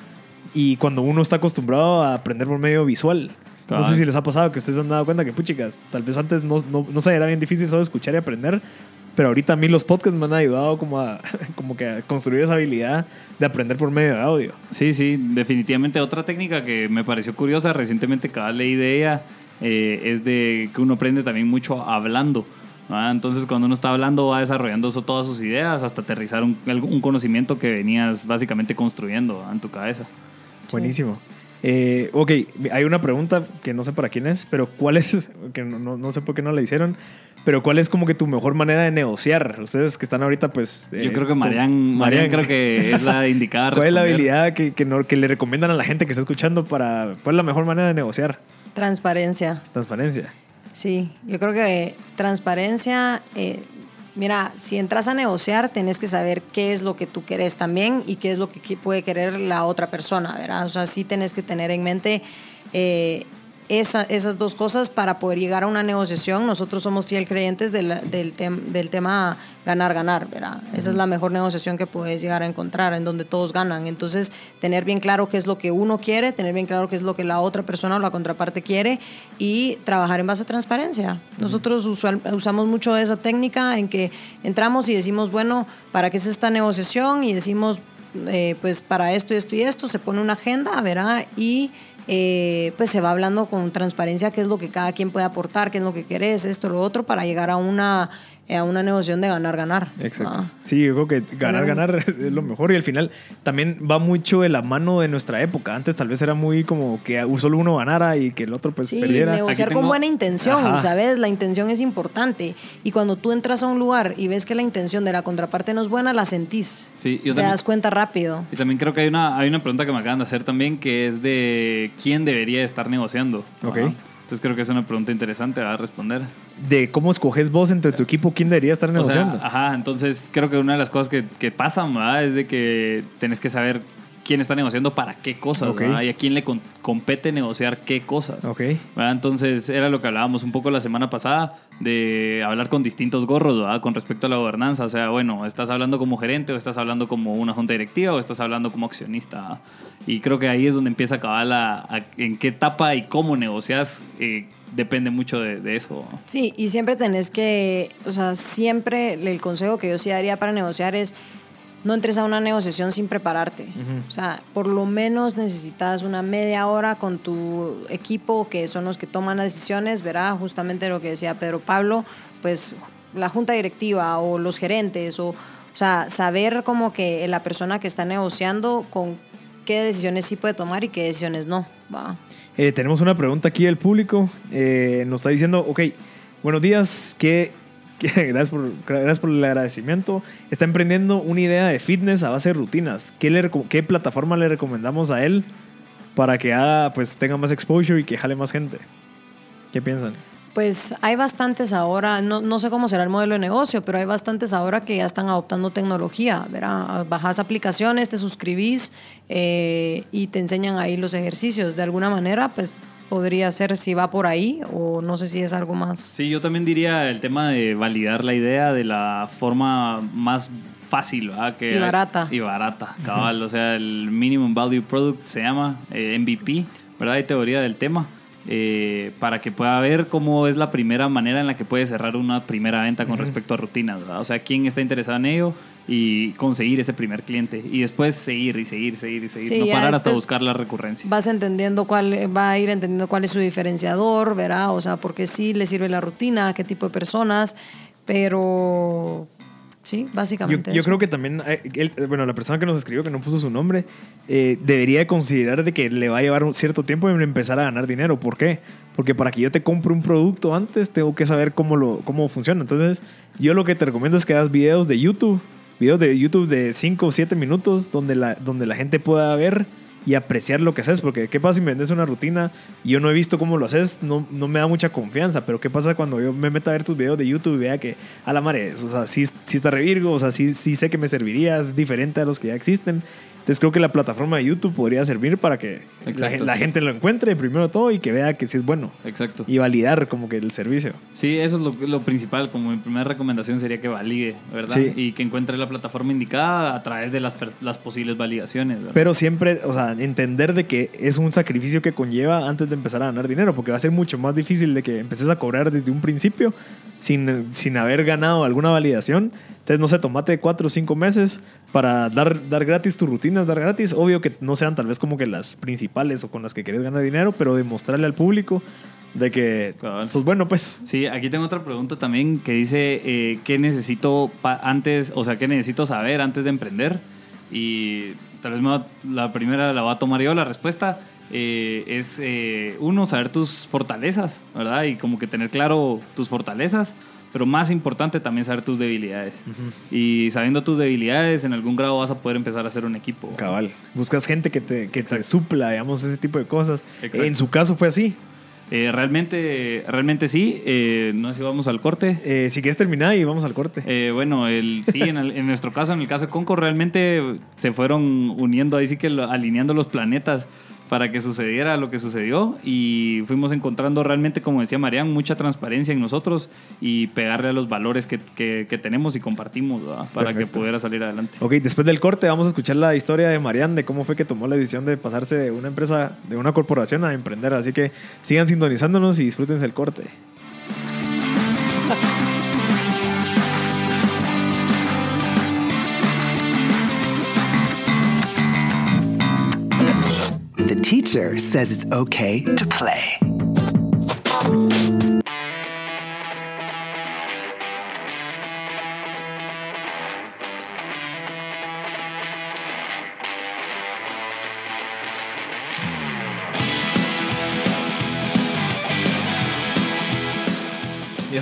y cuando uno está acostumbrado a aprender por medio visual. No sé si les ha pasado que ustedes se han dado cuenta que, puchicas, tal vez antes no, no, no sé, era bien difícil solo escuchar y aprender, pero ahorita a mí los podcasts me han ayudado como, a, [laughs] como que a construir esa habilidad de aprender por medio de audio. Sí, sí, definitivamente otra técnica que me pareció curiosa, recientemente cada leí de ella, eh, es de que uno aprende también mucho hablando. Entonces cuando uno está hablando va desarrollando eso, todas sus ideas hasta aterrizar un, un conocimiento que venías básicamente construyendo en tu cabeza. Buenísimo. Eh, ok, hay una pregunta que no sé para quién es, pero ¿cuál es, [laughs] que no, no, no sé por qué no la hicieron, pero cuál es como que tu mejor manera de negociar? Ustedes que están ahorita, pues... eh, Yo creo que con- Marian, Marian creo que es la [laughs] indicada. ¿Cuál es la habilidad que, que, no- que le recomiendan a la gente que está escuchando para... ¿Cuál es la mejor manera de negociar? Transparencia. Transparencia. Sí, yo creo que transparencia, eh, mira, si entras a negociar, tenés que saber qué es lo que tú querés también y qué es lo que puede querer la otra persona, ¿verdad? O sea, sí tenés que tener en mente eh, esa- esas dos cosas para poder llegar a una negociación. Nosotros somos fiel creyentes de la- del, tem- del tema ganar-ganar, ¿verdad? Esa es la mejor negociación que puedes llegar a encontrar, en donde todos ganan. Entonces, tener bien claro qué es lo que uno quiere, tener bien claro qué es lo que la otra persona o la contraparte quiere y trabajar en base a transparencia. Nosotros usual- usamos mucho esa técnica en que entramos y decimos, bueno, ¿para qué es esta negociación? Y decimos, eh, pues para esto y esto y esto, se pone una agenda, ¿verdad? Y eh, pues se va hablando con transparencia qué es lo que cada quien puede aportar, qué es lo que querés, esto, lo otro, para llegar a una, a una negociación de ganar-ganar. Exacto. Ah. Sí, yo creo que ganar, Ganar. ganar es lo mejor y al final también va mucho de la mano de nuestra época. Antes tal vez era muy como que solo uno ganara y que el otro pues Sí, perdiera. negociar Aquí con buena intención, Ajá. ¿sabes? La intención es importante. Y cuando tú entras a un lugar y ves que la intención de la contraparte no es buena, la sentís. Sí, yo Te también- das cuenta rápido. Y también creo que hay una, hay una pregunta que me acaban de hacer también, que es de quién debería estar negociando. Ok. Ajá. Entonces creo que es una pregunta interesante a responder. De cómo escoges vos entre tu equipo, quién debería estar O sea, negociando. ajá, entonces creo que una de las cosas que, que pasan ¿verdad? es de que tenés que saber quién está negociando para qué cosas. ¿verdad? y a quién le con- compete negociar qué cosas. ¿verdad? Entonces era lo que hablábamos un poco la semana pasada de hablar con distintos gorros ¿verdad? con respecto a la gobernanza. O sea, bueno, estás hablando como gerente o estás hablando como una junta directiva o estás hablando como accionista. ¿verdad? Y creo que ahí es donde empieza a acabar la, a- en qué etapa y cómo negocias. eh, depende mucho de, de eso. Sí, y siempre tenés que, o sea, siempre el consejo que yo sí daría para negociar es no entres a una negociación sin prepararte. O sea, por lo menos necesitas una media hora con tu equipo, que son los que toman las decisiones, ¿verdad? Justamente lo que decía Pedro Pablo, pues la junta directiva o los gerentes, o, o sea, saber como que la persona que está negociando con qué decisiones sí puede tomar y qué decisiones no, ¿va? Eh, tenemos una pregunta aquí del público. Eh, nos está diciendo, ok, buenos días, ¿qué, qué- [laughs] gracias, por, el agradecimiento. Está emprendiendo una idea de fitness a base de rutinas. ¿Qué, le, reco- qué plataforma le recomendamos a él para que haga, pues, tenga más exposure y que jale más gente? ¿Qué piensan? Pues hay bastantes ahora, no, no sé cómo será el modelo de negocio, pero hay bastantes ahora que ya están adoptando tecnología, ¿verdad? Bajas aplicaciones, te suscribís eh, y te enseñan ahí los ejercicios. De alguna manera, pues podría ser si va por ahí o no sé si es algo más. Sí, yo también diría el tema de validar la idea de la forma más fácil ¿verdad? que Y barata. y barata cabal o sea el minimum value product se llama eh, MVP verdad hay teoría del tema eh, para que pueda ver cómo es la primera manera en la que puede cerrar una primera venta con respecto a rutinas ¿verdad? o sea quién está interesado en ello y conseguir ese primer cliente y después seguir y seguir y seguir y seguir Sí, no parar hasta buscar la recurrencia Vas entendiendo cuál, va a ir entendiendo cuál es su diferenciador, ¿verdad? O sea, por qué sí le sirve la rutina, a qué tipo de personas, pero sí, Yo, básicamente. yo eso. creo que también, eh, él- bueno, la persona que nos escribió, que no puso su nombre, eh, debería de considerar de que le va a llevar un cierto tiempo en empezar a ganar dinero. ¿Por qué? Porque para que yo te compre un producto antes, tengo que saber cómo, lo, cómo funciona. Entonces, yo lo que te recomiendo es que hagas videos de YouTube, videos de YouTube de 5 o 7 minutos, donde la, donde la gente pueda ver y apreciar lo que haces. Porque, ¿qué pasa si me vendes una rutina y yo no he visto cómo lo haces? No, no me da mucha confianza. Pero, ¿qué pasa cuando yo me meta a ver tus videos de YouTube y vea que, a la madre, o sea, sí, sí está revirgo, o sea, sí, sí sé que me serviría, es diferente a los que ya existen. Entonces creo que la plataforma de YouTube podría servir para que la, gente lo encuentre primero todo y que vea que sí es bueno. Exacto. Y validar como que el servicio. Sí, eso es lo, lo principal. Como mi primera recomendación sería que valide, ¿verdad? Sí. Y que encuentre la plataforma indicada a través de las, las posibles validaciones. ¿verdad? Pero siempre, o sea, entender de que es un sacrificio que conlleva antes de empezar a ganar dinero, porque va a ser mucho más difícil de que empeces a cobrar desde un principio sin, sin haber ganado alguna validación. Entonces, no sé, tomate cuatro o cinco meses para dar, dar gratis tus rutinas, dar gratis. Obvio que no sean tal vez como que las principales o con las que querés ganar dinero, pero demostrarle al público de que Cabal. sos bueno, pues. Sí, aquí tengo otra pregunta también que dice, eh, ¿qué necesito antes, o sea, qué necesito saber antes de emprender? Y tal vez va- la primera la va a tomar yo la respuesta. eh, es eh, uno, saber tus fortalezas, ¿verdad? Y como que tener claro tus fortalezas, pero más importante también saber tus debilidades. Y sabiendo tus debilidades, en algún grado vas a poder empezar a hacer un equipo. Cabal. Buscas gente que te, que te supla, digamos, ese tipo de cosas. Exacto. En su caso fue así. Eh, realmente, realmente sí. eh, no sé si vamos al corte. Eh, si quieres terminar y vamos al corte. Eh, bueno, el, sí, en, el- en nuestro caso, en el caso de Concord, realmente se fueron uniendo, ahí sí que lo- alineando los planetas para que sucediera lo que sucedió y fuimos encontrando realmente, como decía Marian, mucha transparencia en nosotros y pegarle a los valores que, que- que tenemos y compartimos ¿verdad? para que pudiera salir adelante. Ok, después del corte vamos a escuchar la historia de Marian de cómo fue que tomó la decisión de pasarse de una empresa, de una corporación a emprender. Así que sigan sintonizándonos y disfrútense el corte. The teacher says it's okay to play.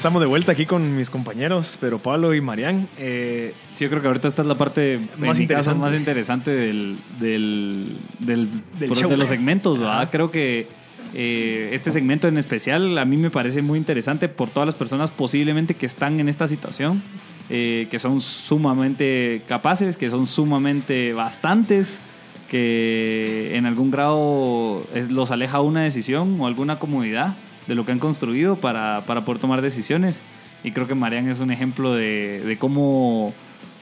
Estamos de vuelta aquí con mis compañeros, pero Pablo y Marian. Eh, Sí, yo creo que ahorita esta es la parte Más caso, interesante. más interesante del, del, del, Del pro- show. de los segmentos. Creo que eh, este segmento en especial a mí me parece muy interesante por todas las personas posiblemente que están en esta situación, eh, que son sumamente capaces, que son sumamente bastantes, que en algún grado es- los aleja una decisión o alguna comodidad de lo que han construido para, para poder tomar decisiones. Y creo que Marian es un ejemplo de, de cómo,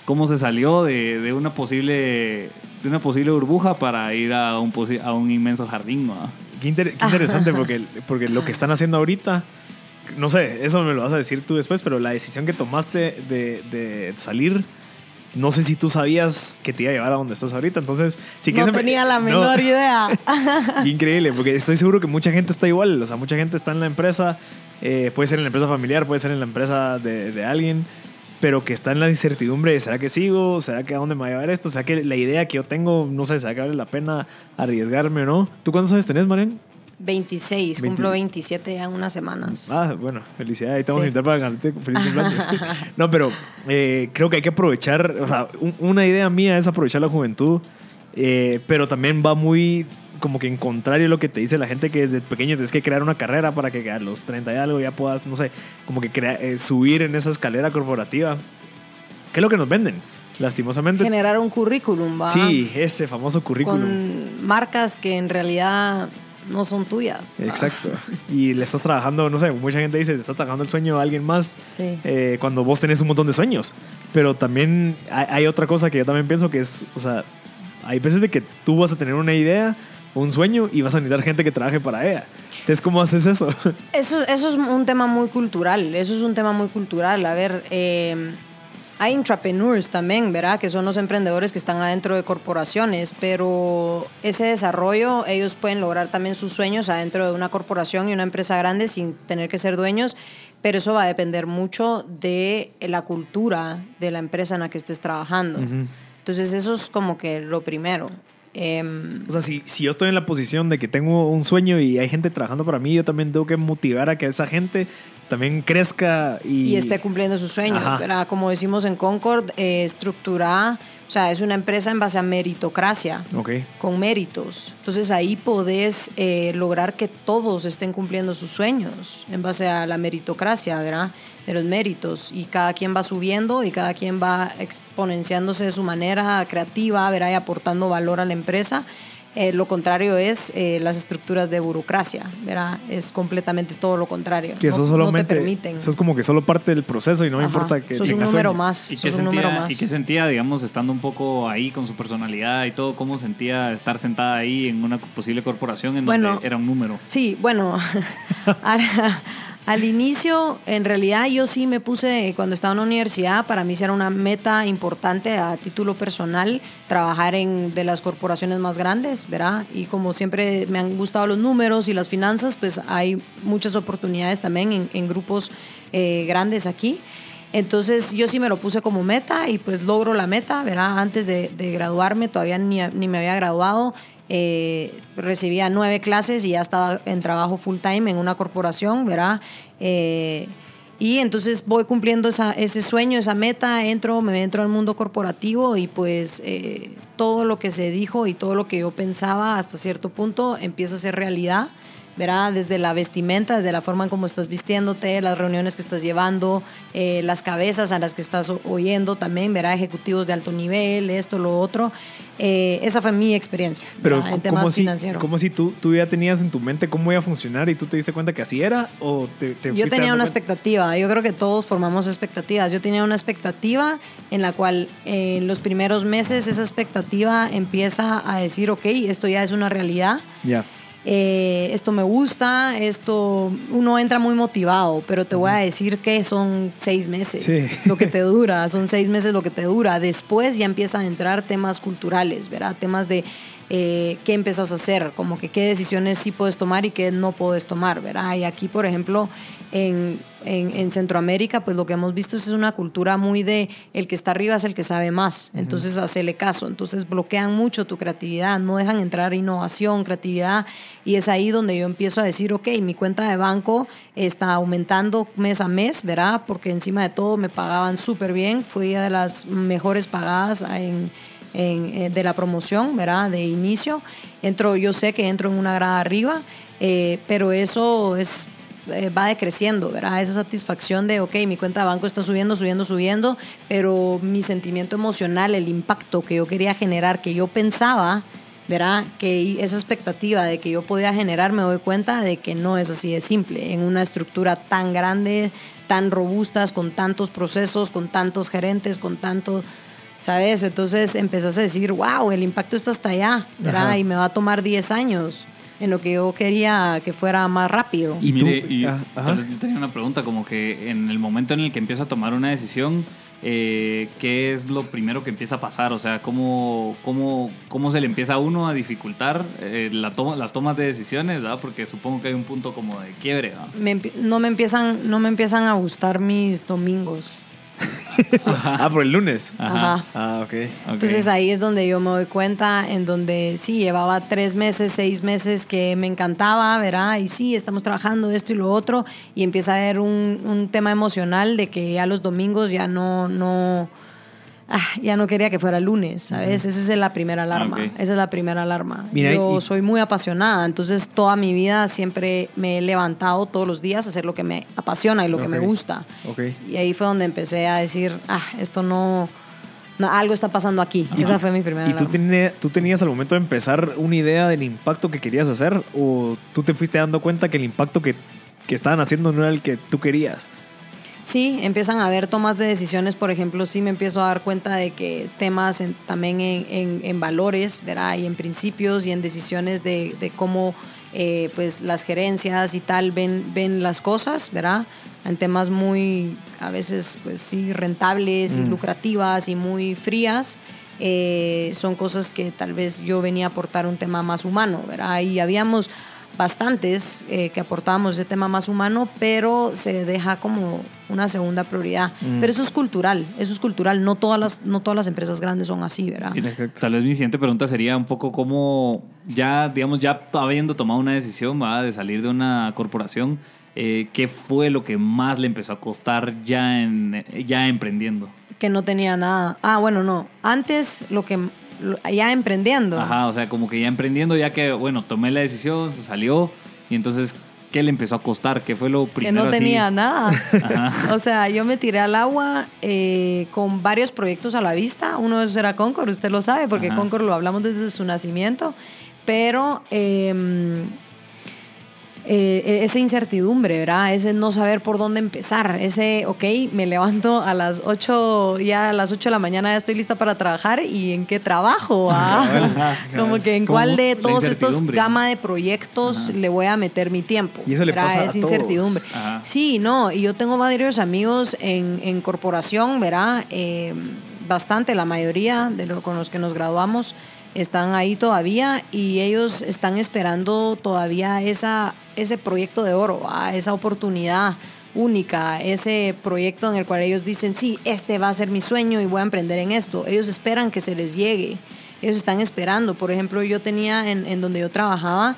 cómo se salió de, de una posible de una posible burbuja para ir a un, posi- a un inmenso jardín. ¿no? qué, inter- qué interesante porque, porque lo que están haciendo ahorita, no sé, eso me lo vas a decir tú después, pero la decisión que tomaste de, de salir, no sé si tú sabías que te iba a llevar a donde estás ahorita. Entonces, si no quieres empe- tenía la No. menor idea. [laughs] Increíble, porque estoy seguro que mucha gente está igual. O sea, mucha gente está en la empresa, eh, puede ser en la empresa familiar, puede ser en la empresa de, de alguien, pero que está en la incertidumbre de ¿será que sigo? ¿Será que a dónde me va a llevar esto? ¿Será que la idea que yo tengo, no sé, ¿será que vale la pena arriesgarme o no? ¿Tú cuántos años tenés, Marian? 26, cumplo 27 ya en unas semanas. Ah, bueno, felicidades. Ahí te vamos a Sí. invitar para ganarte feliz cumpleaños. [laughs] no, pero eh, creo que hay que aprovechar, o sea, un- una idea mía es aprovechar la juventud, eh, pero también va muy como que en contrario a lo que te dice la gente que desde pequeño tienes que crear una carrera para que a los 30 y algo ya puedas, no sé, como que crea- eh, subir en esa escalera corporativa. ¿Qué es lo que nos venden? Lastimosamente. Generar un currículum, ¿va? Sí, ese famoso currículum. Con marcas que en realidad no son tuyas. Exacto. Y le estás trabajando, no sé, mucha gente dice, le estás trabajando el sueño a alguien más Sí. eh, cuando vos tenés un montón de sueños. Pero también hay, hay otra cosa que yo también pienso que es, o sea, hay veces de que tú vas a tener una idea, un sueño y vas a necesitar gente que trabaje para ella. Entonces, ¿cómo haces eso? Eso, eso es un tema muy cultural, eso es un tema muy cultural. A ver, eh, hay intrapreneurs también, ¿verdad? Que son los emprendedores que están adentro de corporaciones, pero ese desarrollo ellos pueden lograr también sus sueños adentro de una corporación y una empresa grande sin tener que ser dueños, pero eso va a depender mucho de la cultura de la empresa en la que estés trabajando. Entonces eso es como que lo primero. Em, O sea, si, si yo estoy en la posición de que tengo un sueño y hay gente trabajando para mí, yo también tengo que motivar a que esa gente también crezca y... y esté cumpliendo sus sueños. ¿verdad? Como decimos en Concord, eh, estructurada, o sea, es una empresa en base a meritocracia. Ok. con méritos. Entonces ahí podés eh, lograr que todos estén cumpliendo sus sueños en base a la meritocracia, ¿verdad? De los méritos. Y cada quien va subiendo y cada quien va exponenciándose de su manera creativa, ¿verdad? Y aportando valor a la empresa. Eh, lo contrario es eh, las estructuras de burocracia, ¿verdad? Es completamente todo lo contrario. Que eso no, solamente... no te permiten. Eso es como que solo parte del proceso y no me Ajá. importa que Sos un número sueño. más. ¿Y sos qué, un número sentía, más. ¿Y qué sentía, digamos, estando un poco ahí con su personalidad y todo? ¿Cómo sentía estar sentada ahí en una posible corporación en Bueno, donde era un número? Sí, bueno, [laughs] al, inicio, en realidad yo sí me puse, cuando estaba en la universidad, para mí era una meta importante a título personal, trabajar en de las corporaciones más grandes, ¿verdad? Y como siempre me han gustado los números y las finanzas, pues hay muchas oportunidades también en, en grupos eh, grandes aquí. Entonces yo sí me lo puse como meta y pues logro la meta, ¿verdad? Antes de, de graduarme, todavía ni, ni me había graduado, eh, recibía nueve clases y ya estaba en trabajo full time en una corporación, ¿verdad? Eh, y entonces voy cumpliendo ese sueño, esa meta, entro, me entro al mundo corporativo y pues eh, todo lo que se dijo y todo lo que yo pensaba hasta cierto punto empieza a ser realidad. ¿Verdad? Desde la vestimenta, desde la forma en cómo estás vistiéndote, las reuniones que estás llevando, eh, las cabezas a las que estás oyendo también, ¿verdad? Ejecutivos de alto nivel, esto, lo otro. Eh, esa fue mi experiencia Pero en ¿cómo temas así, financieros. ¿cómo si tú, tú ya tenías en tu mente cómo iba a funcionar y tú te diste cuenta que así era? ¿O te, te Yo tenía una cuenta? expectativa, yo creo que todos formamos expectativas. Yo tenía una expectativa en la cual eh, en los primeros meses esa expectativa empieza a decir, ok, esto ya es una realidad. Ya. Eh, esto me gusta, esto, uno entra muy motivado, pero te voy a decir que son seis meses Sí. lo que te dura, son seis meses lo que te dura. Después ya empiezan a entrar temas culturales, ¿verdad? Temas de eh, qué empiezas a hacer, como que qué decisiones sí puedes tomar y qué no puedes tomar, ¿verdad? Y aquí, por ejemplo, en, en, en Centroamérica, pues lo que hemos visto es una cultura muy de el que está arriba es el que sabe más, entonces hacele caso, entonces bloquean mucho tu creatividad, no dejan entrar innovación, creatividad, y es ahí donde yo empiezo a decir, ok, mi cuenta de banco está aumentando mes a mes, ¿verdad? Porque encima de todo me pagaban súper bien, fui de las mejores pagadas en en, eh, de la promoción, ¿verdad? De inicio. Entro, yo sé que entro en una grada arriba, eh, pero eso es eh, va decreciendo, ¿verdad? Esa satisfacción de, ok, mi cuenta de banco está subiendo, subiendo, subiendo, pero mi sentimiento emocional, el impacto que yo quería generar, que yo pensaba, ¿verdad? Que esa expectativa de que yo podía generar, me doy cuenta de que no es así de simple. En una estructura tan grande, tan robustas, con tantos procesos, con tantos gerentes, con tanto, ¿sabes? Entonces empezás a decir, wow, el impacto está hasta allá, ¿verdad? Ajá. Y me va a tomar 10 años en lo que yo quería que fuera más rápido. Y Mire, tú- y ah, yo tenía una pregunta, como que en el momento en el que empieza a tomar una decisión, eh, ¿qué es lo primero que empieza a pasar? O sea, ¿cómo, cómo, cómo se le empieza a uno a dificultar eh, la toma, las tomas de decisiones? ¿verdad? Porque supongo que hay un punto como de quiebre. ¿verdad? Me empie- no, me empiezan, no me empiezan a gustar mis domingos. Ah, por el lunes. Ajá. Ah, ok. Ok. Entonces ahí es donde yo me doy cuenta, en donde sí, llevaba tres meses, seis meses que me encantaba, ¿verdad? Y sí, estamos trabajando esto y lo otro, y empieza a haber un, un tema emocional de que ya los domingos ya no, no, ah, ya no quería que fuera lunes, ¿sabes? Esa es la primera alarma, esa es la primera alarma. Mira, yo y- soy muy apasionada, entonces toda mi vida siempre me he levantado todos los días a hacer lo que me apasiona y lo que me gusta. Y ahí fue donde empecé a decir, ah, esto no, no, algo está pasando aquí. ¿Y Esa tú- fue mi primera ¿Y tú, tené- tú tenías al momento de empezar una idea del impacto que querías hacer? ¿O tú te fuiste dando cuenta que el impacto que, que estaban haciendo no era el que tú querías? Sí, empiezan a haber tomas de decisiones, por ejemplo, sí me empiezo a dar cuenta de que temas en- también en, en- en valores, ¿verdad? Y en principios y en decisiones de, de cómo eh, pues las gerencias y tal ven, ven las cosas, ¿verdad? En temas muy, a veces, pues sí, rentables y Mm. lucrativas y muy frías. eh, son cosas que tal vez yo venía a aportar un tema más humano, ¿verdad? Y habíamos bastantes eh, que aportábamos ese tema más humano, pero se deja como una segunda prioridad. Mm. Pero eso es cultural, eso es cultural. No todas las, no todas las empresas grandes son así, ¿verdad? Tal vez mi siguiente pregunta sería un poco cómo, ya, digamos, ya habiendo tomado una decisión ¿va? de salir de una corporación, eh, ¿qué fue lo que más le empezó a costar ya, en, ya emprendiendo? Que no tenía nada. Ah, bueno, no. Antes lo que ya emprendiendo. Ajá, o sea, como que ya emprendiendo, ya que, bueno, tomé la decisión, se salió, y entonces, ¿qué le empezó a costar? ¿Qué fue lo que primero? no así? tenía nada. Ajá. [laughs] O sea, yo me tiré al agua eh, con varios proyectos a la vista. Uno de esos era Concord, usted lo sabe, porque Ajá. Concord lo hablamos desde su nacimiento. Pero eh, eh, esa incertidumbre, ¿verdad? Ese no saber por dónde empezar. Ese, ok, me levanto a las 8, ya a las 8 de la mañana ya estoy lista para trabajar y en qué trabajo, [laughs] ah? Como que en Como cuál de todos estos gama de proyectos le voy a meter mi tiempo. Y eso le pasa a Es todos. incertidumbre. Sí, no, y yo tengo varios amigos en, en corporación, ¿verdad? Eh, bastante, la mayoría de los con los que nos graduamos están ahí todavía y ellos están esperando todavía esa, ese proyecto de oro, ¿va? esa oportunidad única, ese proyecto en el cual ellos dicen, sí, este va a ser mi sueño y voy a emprender en esto. Ellos esperan que se les llegue, ellos están esperando. Por ejemplo, yo tenía en, en donde yo trabajaba,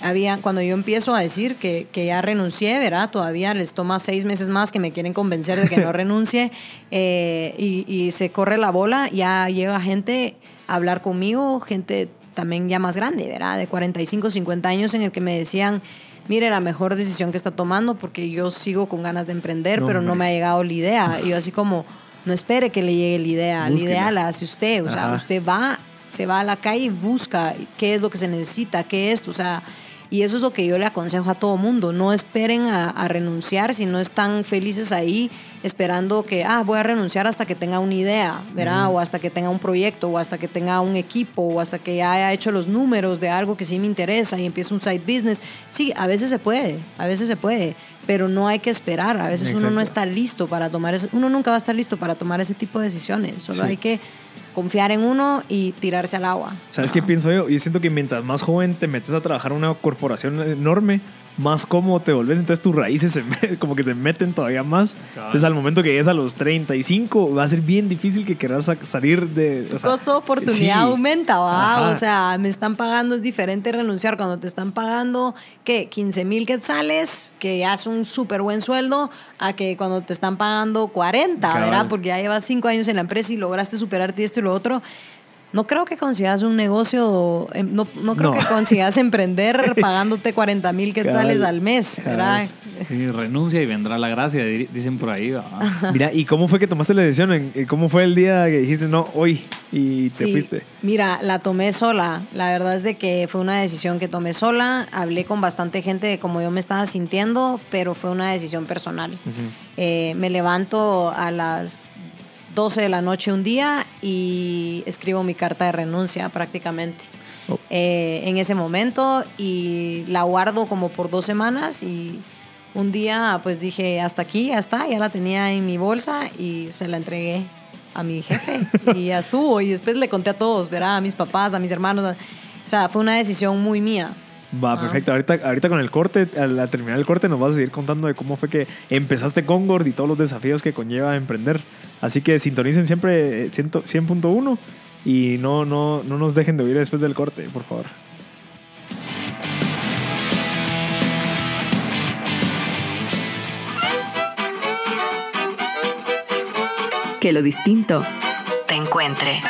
había, cuando yo empiezo a decir que, que ya renuncié, ¿verdad? Todavía les toma seis meses más que me quieren convencer de que no [laughs] renuncie eh, y, y se corre la bola, ya llega gente hablar conmigo, gente también ya más grande, ¿verdad? De 45, 50 años en el que me decían, mire, la mejor decisión que está tomando porque yo sigo con ganas de emprender, No, pero no me ha llegado la idea. Y yo así como, no espere que le llegue la idea, la idea la hace usted, o sea, Ajá. usted va, se va a la calle y busca qué es lo que se necesita, qué es esto, o sea, y eso es lo que yo le aconsejo a todo mundo, no esperen a, a renunciar si no están felices ahí esperando que, ah, voy a renunciar hasta que tenga una idea, ¿verdad? O hasta que tenga un proyecto, o hasta que tenga un equipo, o hasta que ya haya hecho los números de algo que sí me interesa y empiece un side business. Sí, a veces se puede, a veces se puede, pero no hay que esperar, a veces uno no está listo para tomar, ese, uno nunca va a estar listo para tomar ese tipo de decisiones, solo Sí. hay que confiar en uno y tirarse al agua. ¿Sabes qué pienso yo? Yo siento que mientras más joven te metes a trabajar en una corporación enorme, más cómodo te volvés. Entonces tus raíces se [laughs] como que se meten todavía más. Entonces al momento que llegues a los 35, va a ser bien difícil que quieras sa- salir de... o sea, costo de oportunidad sí. aumenta, ¿va? Ajá. O sea, me están pagando, es diferente renunciar cuando te están pagando, ¿qué? 15 mil quetzales, que ya es un súper buen sueldo, a que cuando te están pagando 40, Cabal. ¿verdad? Porque ya llevas 5 años en la empresa y lograste superarte esto y lo otro. No creo que consigas un negocio, eh, no, no creo No. que consigas [laughs] emprender pagándote 40 mil quetzales al mes, ¿verdad? Sí, renuncia y vendrá la gracia, di- dicen por ahí. Mira, ¿y cómo fue que tomaste la decisión? ¿En- en ¿Cómo fue el día que dijiste no hoy y te Sí, fuiste? Mira, la tomé sola. La verdad es de que fue una decisión que tomé sola. Hablé con bastante gente de cómo yo me estaba sintiendo, pero fue una decisión personal. Eh, me levanto a las 12 de la noche un día y escribo mi carta de renuncia prácticamente. Oh. Eh, en ese momento y la guardo como por dos semanas y un día pues dije hasta aquí, ya está, ya la tenía en mi bolsa y se la entregué a mi jefe [laughs] y ya estuvo y después le conté a todos, ¿verdad? A mis papás, a mis hermanos. O sea, fue una decisión muy mía. Va, Ah. perfecto. Ahorita, ahorita con el corte, al al terminar el corte, nos vas a seguir contando de cómo fue que empezaste con Gord y todos los desafíos que conlleva emprender. Así que sintonicen siempre eh, 100 100.1 y no, no, no nos dejen de oír después del corte, por favor. Que lo distinto te encuentre.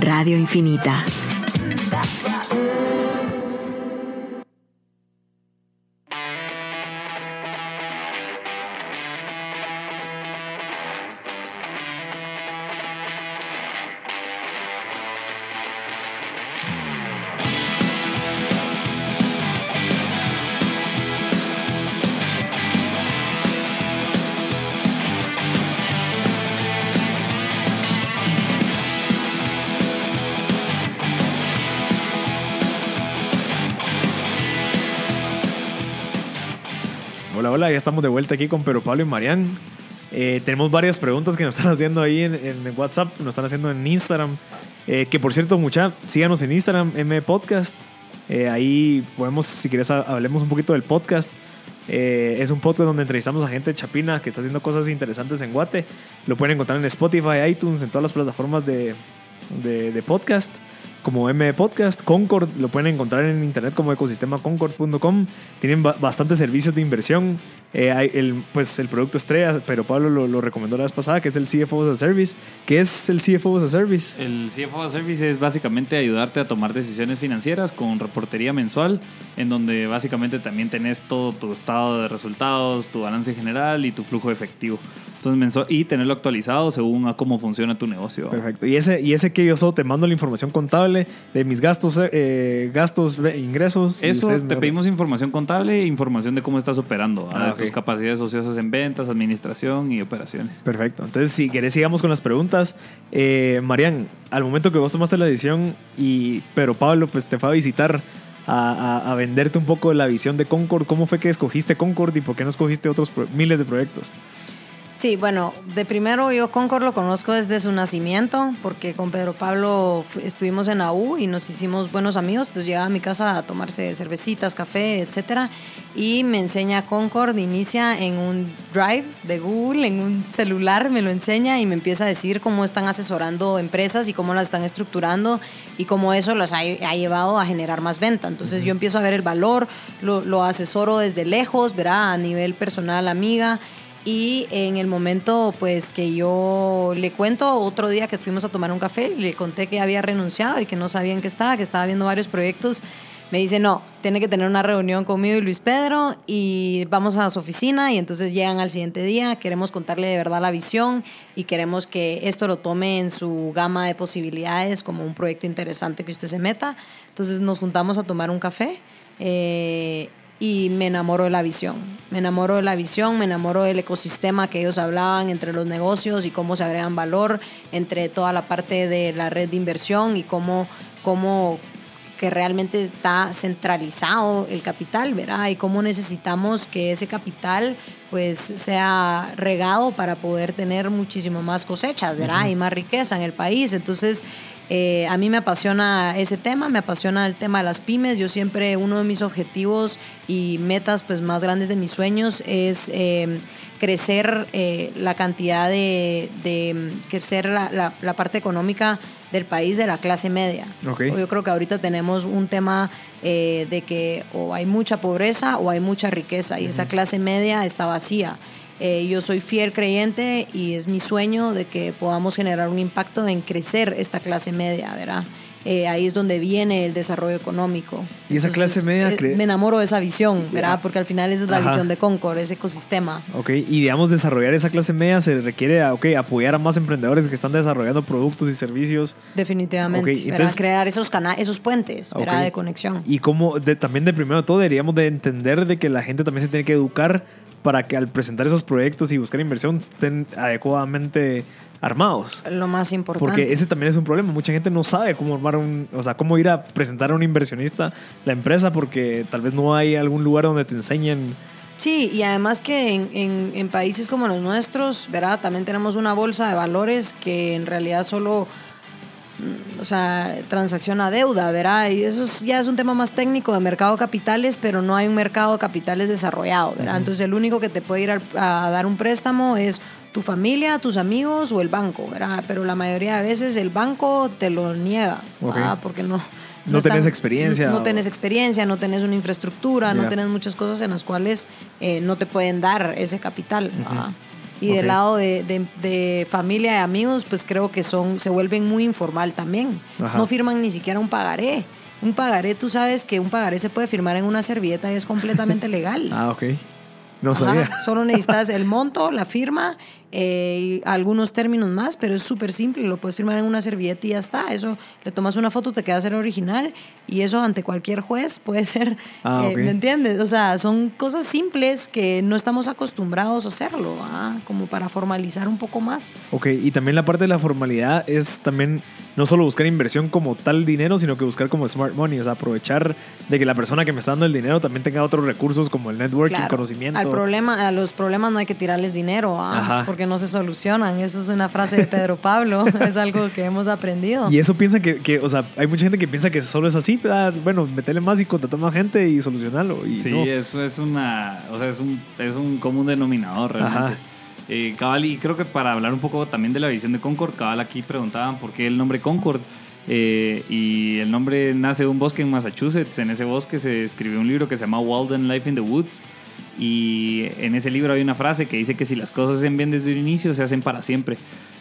Radio Infinita. Hola, ya estamos de vuelta aquí con Pedro Pablo y Marián. Eh, tenemos varias preguntas que nos están haciendo ahí en, WhatsApp, nos están haciendo en Instagram. Eh, que por cierto, mucha, síganos en Instagram, M Podcast. Eh, ahí podemos, si quieres, ha- hablemos un poquito del podcast. Es un podcast donde entrevistamos a gente de Chapina que está haciendo cosas interesantes en Guate. Lo pueden encontrar en Spotify, iTunes, en todas las plataformas de, de podcast como M Podcast, Concord, lo pueden encontrar en internet como ecosistemaconcord.com. Tienen ba- bastantes servicios de inversión. Eh, el, pues el producto estrella, pero Pablo lo, lo recomendó la vez pasada, que es el CFO as a Service. ¿Qué es el CFO as a Service? El CFO Service es básicamente ayudarte a tomar decisiones financieras con reportería mensual, en donde básicamente también tenés todo tu estado de resultados, tu balance general y tu flujo efectivo. Entonces, mensual, y tenerlo actualizado según a cómo funciona tu negocio. Perfecto. Y ese, y ese que yo solo te mando la información contable de mis gastos, eh, gastos, ingresos. Eso te pedimos información contable e información de cómo estás operando, Ah, tus capacidades ociosas en ventas, administración y operaciones. Perfecto. Entonces, si querés, sigamos con las preguntas. Eh, Marian, al momento que vos tomaste la decisión, y, pero Pablo pues, te fue a visitar a, a- a venderte un poco la visión de Concord, ¿cómo fue que escogiste Concord y por qué no escogiste otros miles de proyectos? Sí, bueno, de primero yo Concord lo conozco desde su nacimiento, porque con Pedro Pablo estuvimos en AU y nos hicimos buenos amigos, entonces llegaba a mi casa a tomarse cervecitas, café, etcétera, y me enseña Concord, inicia en un drive de Google, en un celular, me lo enseña y me empieza a decir cómo están asesorando empresas y cómo las están estructurando y cómo eso las ha, ha llevado a generar más venta. Entonces yo empiezo a ver el valor, lo, lo asesoro desde lejos, verá, a nivel personal, amiga. Y en el momento, pues que yo le cuento, otro día que fuimos a tomar un café, le conté que había renunciado y que no sabía en qué estaba, que estaba viendo varios proyectos. Me dice, no, tiene que tener una reunión conmigo y Luis Pedro y vamos a su oficina y entonces llegan al siguiente día, queremos contarle de verdad la visión y queremos que esto lo tome en su gama de posibilidades como un proyecto interesante que usted se meta. Entonces nos juntamos a tomar un café. eh, y me enamoro de la visión. Me enamoro de la visión, me enamoro del ecosistema que ellos hablaban entre los negocios y cómo se agregan valor entre toda la parte de la red de inversión y cómo, cómo que realmente está centralizado el capital, ¿verdad? Y cómo necesitamos que ese capital pues sea regado para poder tener muchísimo más cosechas, ¿verdad? Y más riqueza en el país. Entonces, eh, a mí me apasiona ese tema, me apasiona el tema de las pymes. Yo siempre, uno de mis objetivos y metas pues, más grandes de mis sueños es eh, crecer eh, la cantidad de, de crecer la, la- la parte económica del país de la clase media. Yo creo que ahorita tenemos un tema eh, de que o hay mucha pobreza o hay mucha riqueza y esa clase media está vacía. Eh, yo soy fiel creyente y es mi sueño de que podamos generar un impacto en crecer esta clase media, ¿verdad? Eh, ahí es donde viene el desarrollo económico. Y esa clase media eh, Me enamoro de esa visión, ¿verdad? Porque al final esa es la Ajá. visión de Concord, ese ecosistema. Ok, y digamos, desarrollar esa clase media se requiere ok, apoyar a más emprendedores que están desarrollando productos y servicios. Definitivamente. Ok, ¿verdad? entonces- Crear esos, cana esos puentes, ¿verdad? Ok. De conexión. Y como de- también de primero de todo deberíamos de entender de que la gente también se tiene que educar para que al presentar esos proyectos y buscar inversión estén adecuadamente armados. Lo más importante. Porque ese también es un problema. Mucha gente no sabe cómo armar un, o sea, cómo ir a presentar a un inversionista la empresa porque tal vez no hay algún lugar donde te enseñen. Sí, y además que en, en- en países como los nuestros, ¿verdad? También tenemos una bolsa de valores que en realidad solo, o sea, transacciona deuda, ¿verdad? Y eso es- ya es un tema más técnico de mercado de capitales, pero no hay un mercado de capitales desarrollado, ¿verdad? Entonces el único que te puede ir al- a, dar un préstamo es tu familia, tus amigos o el banco, ¿verdad? Pero la mayoría de veces el banco te lo niega. Porque no... No tenés experiencia No, o- tenés experiencia, no tenés una infraestructura, no tenés muchas cosas en las cuales eh, no te pueden dar ese capital. Y del lado de, de- de familia y amigos, pues creo que son, se vuelven muy informal también. Ajá. No firman ni siquiera un pagaré. Un pagaré, tú sabes que un pagaré se puede firmar en una servilleta y es completamente [laughs] legal. Ah, ok. No Ajá, sabía. Solo necesitas el monto, la firma eh, y algunos términos más, pero es súper simple. Lo puedes firmar en una servilleta y ya está. Eso le tomas una foto, te queda ser original y eso ante cualquier juez puede ser. [laughs] Ah, eh. ¿Me entiendes? O sea, son cosas simples que no estamos acostumbrados a hacerlo, ¿ah? como para formalizar un poco más. Ok, y también la parte de la formalidad es también no solo buscar inversión como tal dinero, sino que buscar como smart money, o sea, aprovechar de que la persona que me está dando el dinero también tenga otros recursos como el networking, Claro. conocimientos. Al problema, a los problemas no hay que tirarles dinero, ah, Ajá. Porque no se solucionan. Esa es una frase de Pedro Pablo, [laughs] es algo que hemos aprendido. Y eso piensa que, que, o sea, hay mucha gente que piensa que solo es así, ah, bueno, metele más y contratar más gente y solucionarlo. Y Sí, no. eso es una, o sea, es un, es un común denominador realmente. Ajá. Eh, cabal, y creo que para hablar un poco también de la visión de Concord, cabal aquí preguntaban por qué el nombre Concord. Eh, y el nombre nace de un bosque en Massachusetts. En ese bosque se escribió un libro que se llama Walden Life in the Woods. Y en ese libro hay una frase que dice que si las cosas se hacen bien desde el inicio, se hacen para siempre.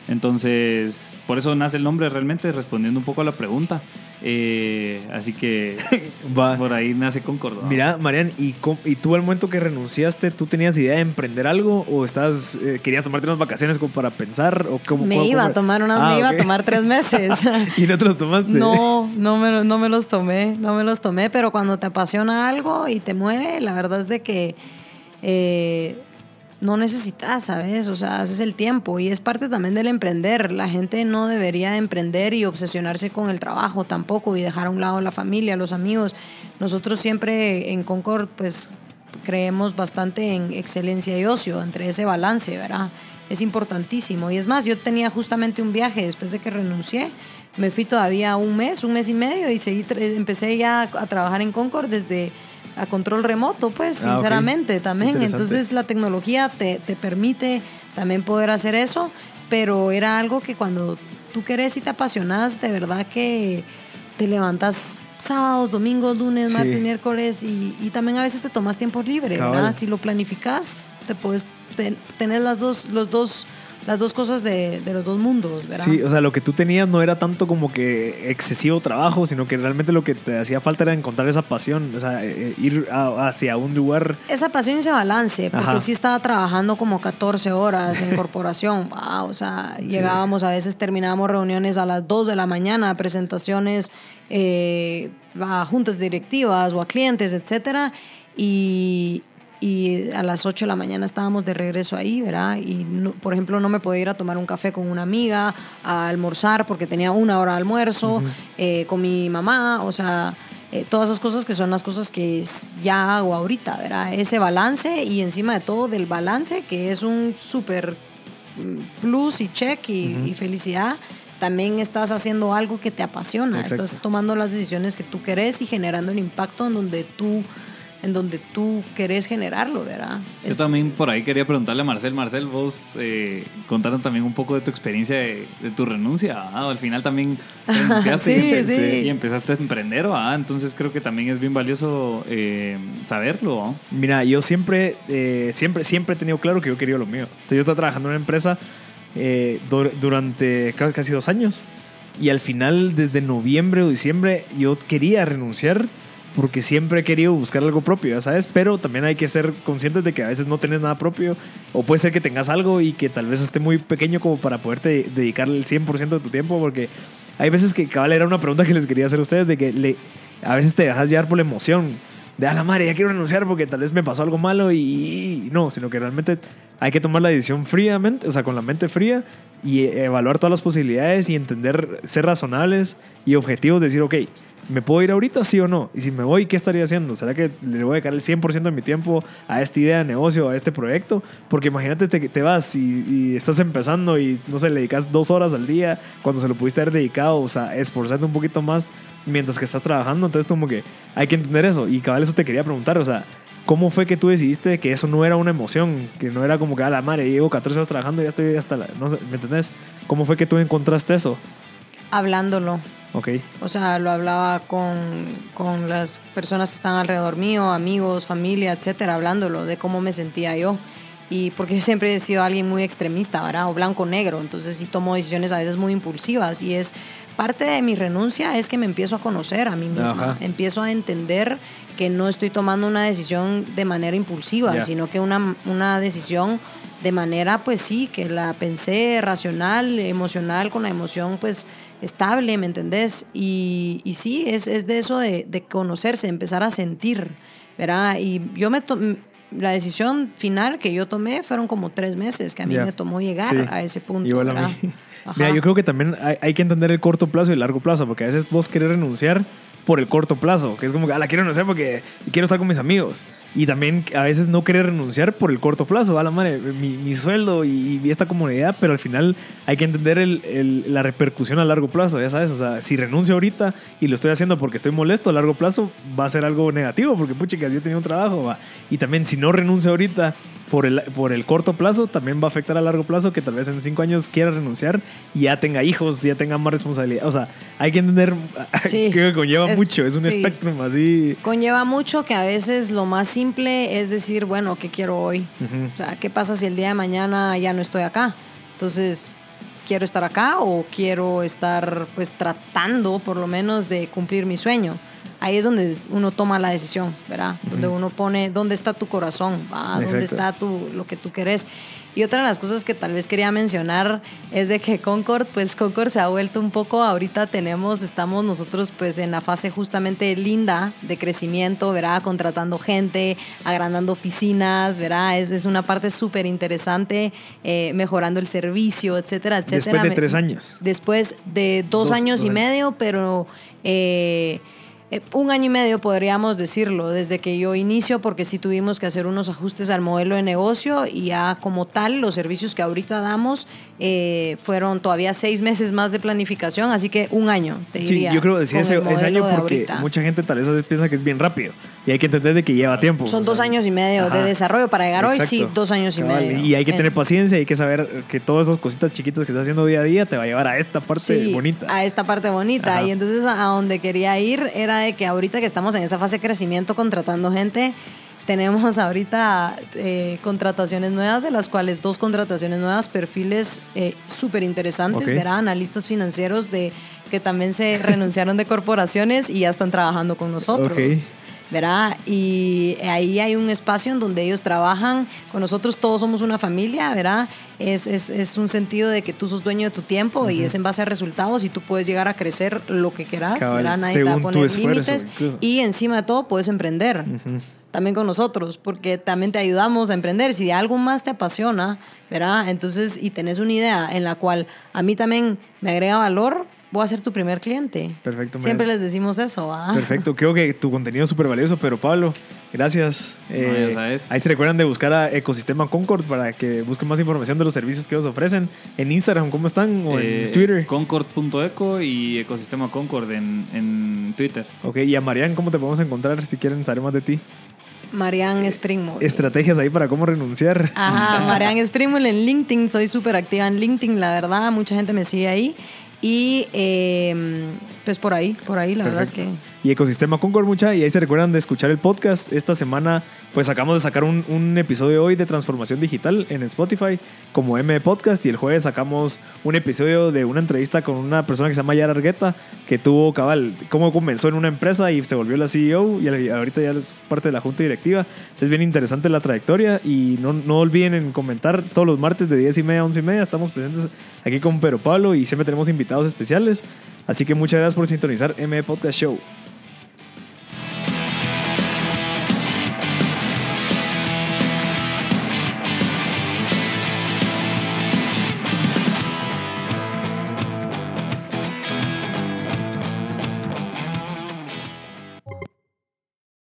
Entonces, por eso nace el nombre realmente, respondiendo un poco a la pregunta. Eh, así que [laughs] Va. por ahí nace Concord. ¿no? Mira, Marian, ¿y, ¿y tú al momento que renunciaste, tú tenías idea de emprender algo o estás, eh, querías tomarte unas vacaciones como para pensar? O cómo, me iba a tomar unas, Ah, me iba a tomar tres meses. [laughs] ¿Y no te los tomaste? No, no me, no me los tomé, no me los tomé, pero cuando te apasiona algo y te mueve, la verdad es de que eh, no necesitas, ¿sabes? O sea, haces el tiempo y es parte también del emprender. La gente no debería emprender y obsesionarse con el trabajo tampoco y dejar a un lado la familia, los amigos. Nosotros siempre en Concord, pues creemos bastante en excelencia y ocio, entre ese balance, ¿verdad? Es importantísimo. Y es más, yo tenía justamente un viaje después de que renuncié. Me fui todavía un mes, un mes y medio y seguí, empecé ya a trabajar en Concord desde a control remoto, pues, Ah, sinceramente, también. Entonces la tecnología te, te permite también poder hacer eso, pero era algo que cuando tú querés y te apasionas, de verdad que te levantas sábados, domingos, lunes, Sí. martes, miércoles y, y también a veces te tomas tiempo libre, Cabal. ¿verdad? Si lo planificas, te puedes ten- tener las dos, los dos, las dos cosas de, de los dos mundos, ¿verdad? Sí, o sea, lo que tú tenías no era tanto como que excesivo trabajo, sino que realmente lo que te hacía falta era encontrar esa pasión, o sea, eh, ir a- hacia un lugar. Esa pasión y ese balance, porque Ajá. sí estaba trabajando como 14 horas en [laughs] corporación, wow, o sea, llegábamos, a veces terminábamos reuniones a las 2 de la mañana, presentaciones eh, a juntas directivas o a clientes, etcétera, y, y a las 8 de la mañana estábamos de regreso ahí, ¿verdad? Y, no- por ejemplo, no me podía ir a tomar un café con una amiga, a almorzar porque tenía una hora de almuerzo, eh, con mi mamá, o sea, eh, todas esas cosas que son las cosas que ya hago ahorita, ¿verdad? Ese balance y encima de todo del balance, que es un súper mm, plus y check y, y felicidad. También estás haciendo algo que te apasiona, Exacto. estás tomando las decisiones que tú querés y generando el impacto en donde tú, en donde tú querés generarlo, ¿verdad? Yo Es- también por ahí quería preguntarle a Marcel. Marcel, vos eh, contaron también un poco de tu experiencia de, de tu renuncia. ¿ah? Al final también [laughs] renunciaste Sí, [laughs] sí. y empezaste a emprender. ¿ah? Entonces creo que también es bien valioso eh, saberlo. ¿ah? Mira, yo siempre, eh, siempre, siempre he tenido claro que yo quería lo mío. Entonces, yo estaba trabajando en una empresa eh, dur- durante ca- casi dos años y al final, desde noviembre o diciembre, yo quería renunciar porque siempre he querido buscar algo propio, ya sabes, pero también hay que ser conscientes de que a veces no tenés nada propio o puede ser que tengas algo y que tal vez esté muy pequeño como para poderte dedicarle el 100% de tu tiempo porque hay veces que cabal era una pregunta que les quería hacer a ustedes de que le, a veces te dejas llevar por la emoción de a la madre, ya quiero renunciar porque tal vez me pasó algo malo y no, sino que realmente hay que tomar la decisión fríamente, o sea, con la mente fría y evaluar todas las posibilidades y entender, ser razonables y objetivos, decir, ok, ¿me puedo ir ahorita, sí o no? Y si me voy, ¿qué estaría haciendo? ¿Será que le voy a dedicar el 100% de mi tiempo a esta idea de negocio, a este proyecto? Porque imagínate, te, te vas y, y estás empezando y, no sé, le dedicas dos horas al día cuando se lo pudiste haber dedicado, o sea, esforzarte un poquito más mientras que estás trabajando. Entonces, como que hay que entender eso. Y cabal, eso te quería preguntar, o sea, ¿cómo fue que tú decidiste que eso no era una emoción? Que no era como que a la madre, llevo 14 horas trabajando y ya estoy hasta la. No sé, ¿me entendés? ¿Cómo fue que tú encontraste eso? Hablándolo. Ok. O sea, lo hablaba con, con las personas que están alrededor mío, amigos, familia, etcétera, hablándolo de cómo me sentía yo. Y porque yo siempre he sido alguien muy extremista, ¿verdad? O blanco-negro. Entonces sí tomo decisiones a veces muy impulsivas. Y es parte de mi renuncia es que me empiezo a conocer a mí misma. Ajá. Empiezo a entender que no estoy tomando una decisión de manera impulsiva, Ya. sino que una, una decisión de manera, pues sí, que la pensé racional, emocional, con la emoción, pues estable, ¿me entendés? Y, y sí, es, es de eso de, de conocerse, empezar a sentir, ¿verdad? Y yo me to- la decisión final que yo tomé fueron como tres meses, que a mí Ya. me tomó llegar Sí. a ese punto. Igual a mí. [laughs] Mira, yo creo que también hay, hay que entender el corto plazo y el largo plazo, porque a veces vos querés renunciar, por el corto plazo, que es como que, ah, la quiero renunciar porque quiero estar con mis amigos. Y también a veces no querer renunciar por el corto plazo, a la madre, mi, mi sueldo y, y esta comunidad, pero al final hay que entender el- el- la repercusión a largo plazo, ya sabes, o sea, si renuncio ahorita y lo estoy haciendo porque estoy molesto, a largo plazo va a ser algo negativo, porque pucha, que yo tenía un trabajo, va. y también si no renuncio ahorita por el, por el corto plazo, también va a afectar a largo plazo que tal vez en cinco años quiera renunciar y ya tenga hijos, ya tenga más responsabilidad, o sea, hay que entender Sí. [laughs] que conlleva mucho, es un sí. espectro así. Conlleva mucho que a veces lo más simple es decir, bueno, ¿qué quiero hoy? Ujú. O sea, ¿qué pasa si el día de mañana ya no estoy acá? Entonces, ¿quiero estar acá o quiero estar pues tratando por lo menos de cumplir mi sueño? Ahí es donde uno toma la decisión, ¿verdad? Donde uno pone dónde está tu corazón, ¿va? dónde Exacto. está tu, lo que tú querés. Y otra de las cosas que tal vez quería mencionar es de que Concord, pues Concord se ha vuelto un poco, ahorita tenemos, estamos nosotros pues en la fase justamente linda de crecimiento, ¿verdad? Contratando gente, agrandando oficinas, ¿verdad? Es, es una parte súper interesante, eh, mejorando el servicio, etcétera, etcétera. Después de tres años. Después de dos, Dos- años dos y años. medio, pero eh, eh, un año y medio podríamos decirlo, desde que yo inicio, porque sí tuvimos que hacer unos ajustes al modelo de negocio y ya como tal los servicios que ahorita damos eh, fueron todavía seis meses más de planificación, así que un año, te Sí, diría. yo creo que decía ese, año de porque mucha gente tal vez a veces piensa que es bien rápido y hay que entender de que lleva tiempo. Son dos sea, años y medio ajá. de desarrollo para llegar hoy, sí, dos años y Cabal, medio. Y hay que tener paciencia, hay que saber que todas esas cositas chiquitas que estás haciendo día a día te va a llevar a esta parte Sí, bonita. A esta parte bonita. Ajá. Y entonces a, donde quería ir era de que ahorita que estamos en esa fase de crecimiento contratando gente, tenemos ahorita eh, contrataciones nuevas, de las cuales dos contrataciones nuevas, perfiles eh, súper interesantes, Ok. ¿verdad? Analistas financieros de que también se renunciaron de corporaciones y ya están trabajando con nosotros. Ok. ¿Verdad? Y ahí hay un espacio en donde ellos trabajan con nosotros, todos somos una familia, ¿verdad? Es, es, es un sentido de que tú sos dueño de tu tiempo y es en base a resultados y tú puedes llegar a crecer lo que quieras, Cabal, ¿verdad? Nadie te va a según poner límites incluso. y encima de todo puedes emprender. También con nosotros, porque también te ayudamos a emprender. Si algo más te apasiona, ¿verdad? Entonces, y tenés una idea en la cual a mí también me agrega valor, voy a ser tu primer cliente. Perfecto, man. Siempre les decimos eso, ¿va? Perfecto, creo que tu contenido es súper valioso, pero Pablo, gracias. Eh, ya sabes. ahí se recuerdan de buscar a Ecosistema Concord para que busquen más información de los servicios que ellos ofrecen. En Instagram, ¿cómo están? O Eh, en Twitter. Concord.eco y Ecosistema Concord en, en Twitter. Ok, y a Marian, ¿cómo te podemos encontrar si quieren saber más de ti? Marianne Springmore. Estrategias ahí para cómo renunciar. Ajá, Marianne Springmore en LinkedIn, soy súper activa en LinkedIn, la verdad, mucha gente me sigue ahí. Y eh, pues por ahí, por ahí, la verdad es que... y Ecosistema Concord mucha y ahí se recuerdan de escuchar el podcast. Esta semana pues acabamos de sacar un, un episodio hoy de transformación digital en Spotify como M Podcast y el jueves sacamos un episodio de una entrevista con una persona que se llama Yara Argueta que tuvo cabal cómo comenzó en una empresa y se volvió la CEO y ahorita ya es parte de la junta directiva. Entonces bien interesante la trayectoria y no, no olviden en comentar todos los martes de 10 y media a 11 y media estamos presentes aquí con Pero Pablo y siempre tenemos invitados especiales. Así que muchas gracias por sintonizar M Podcast Show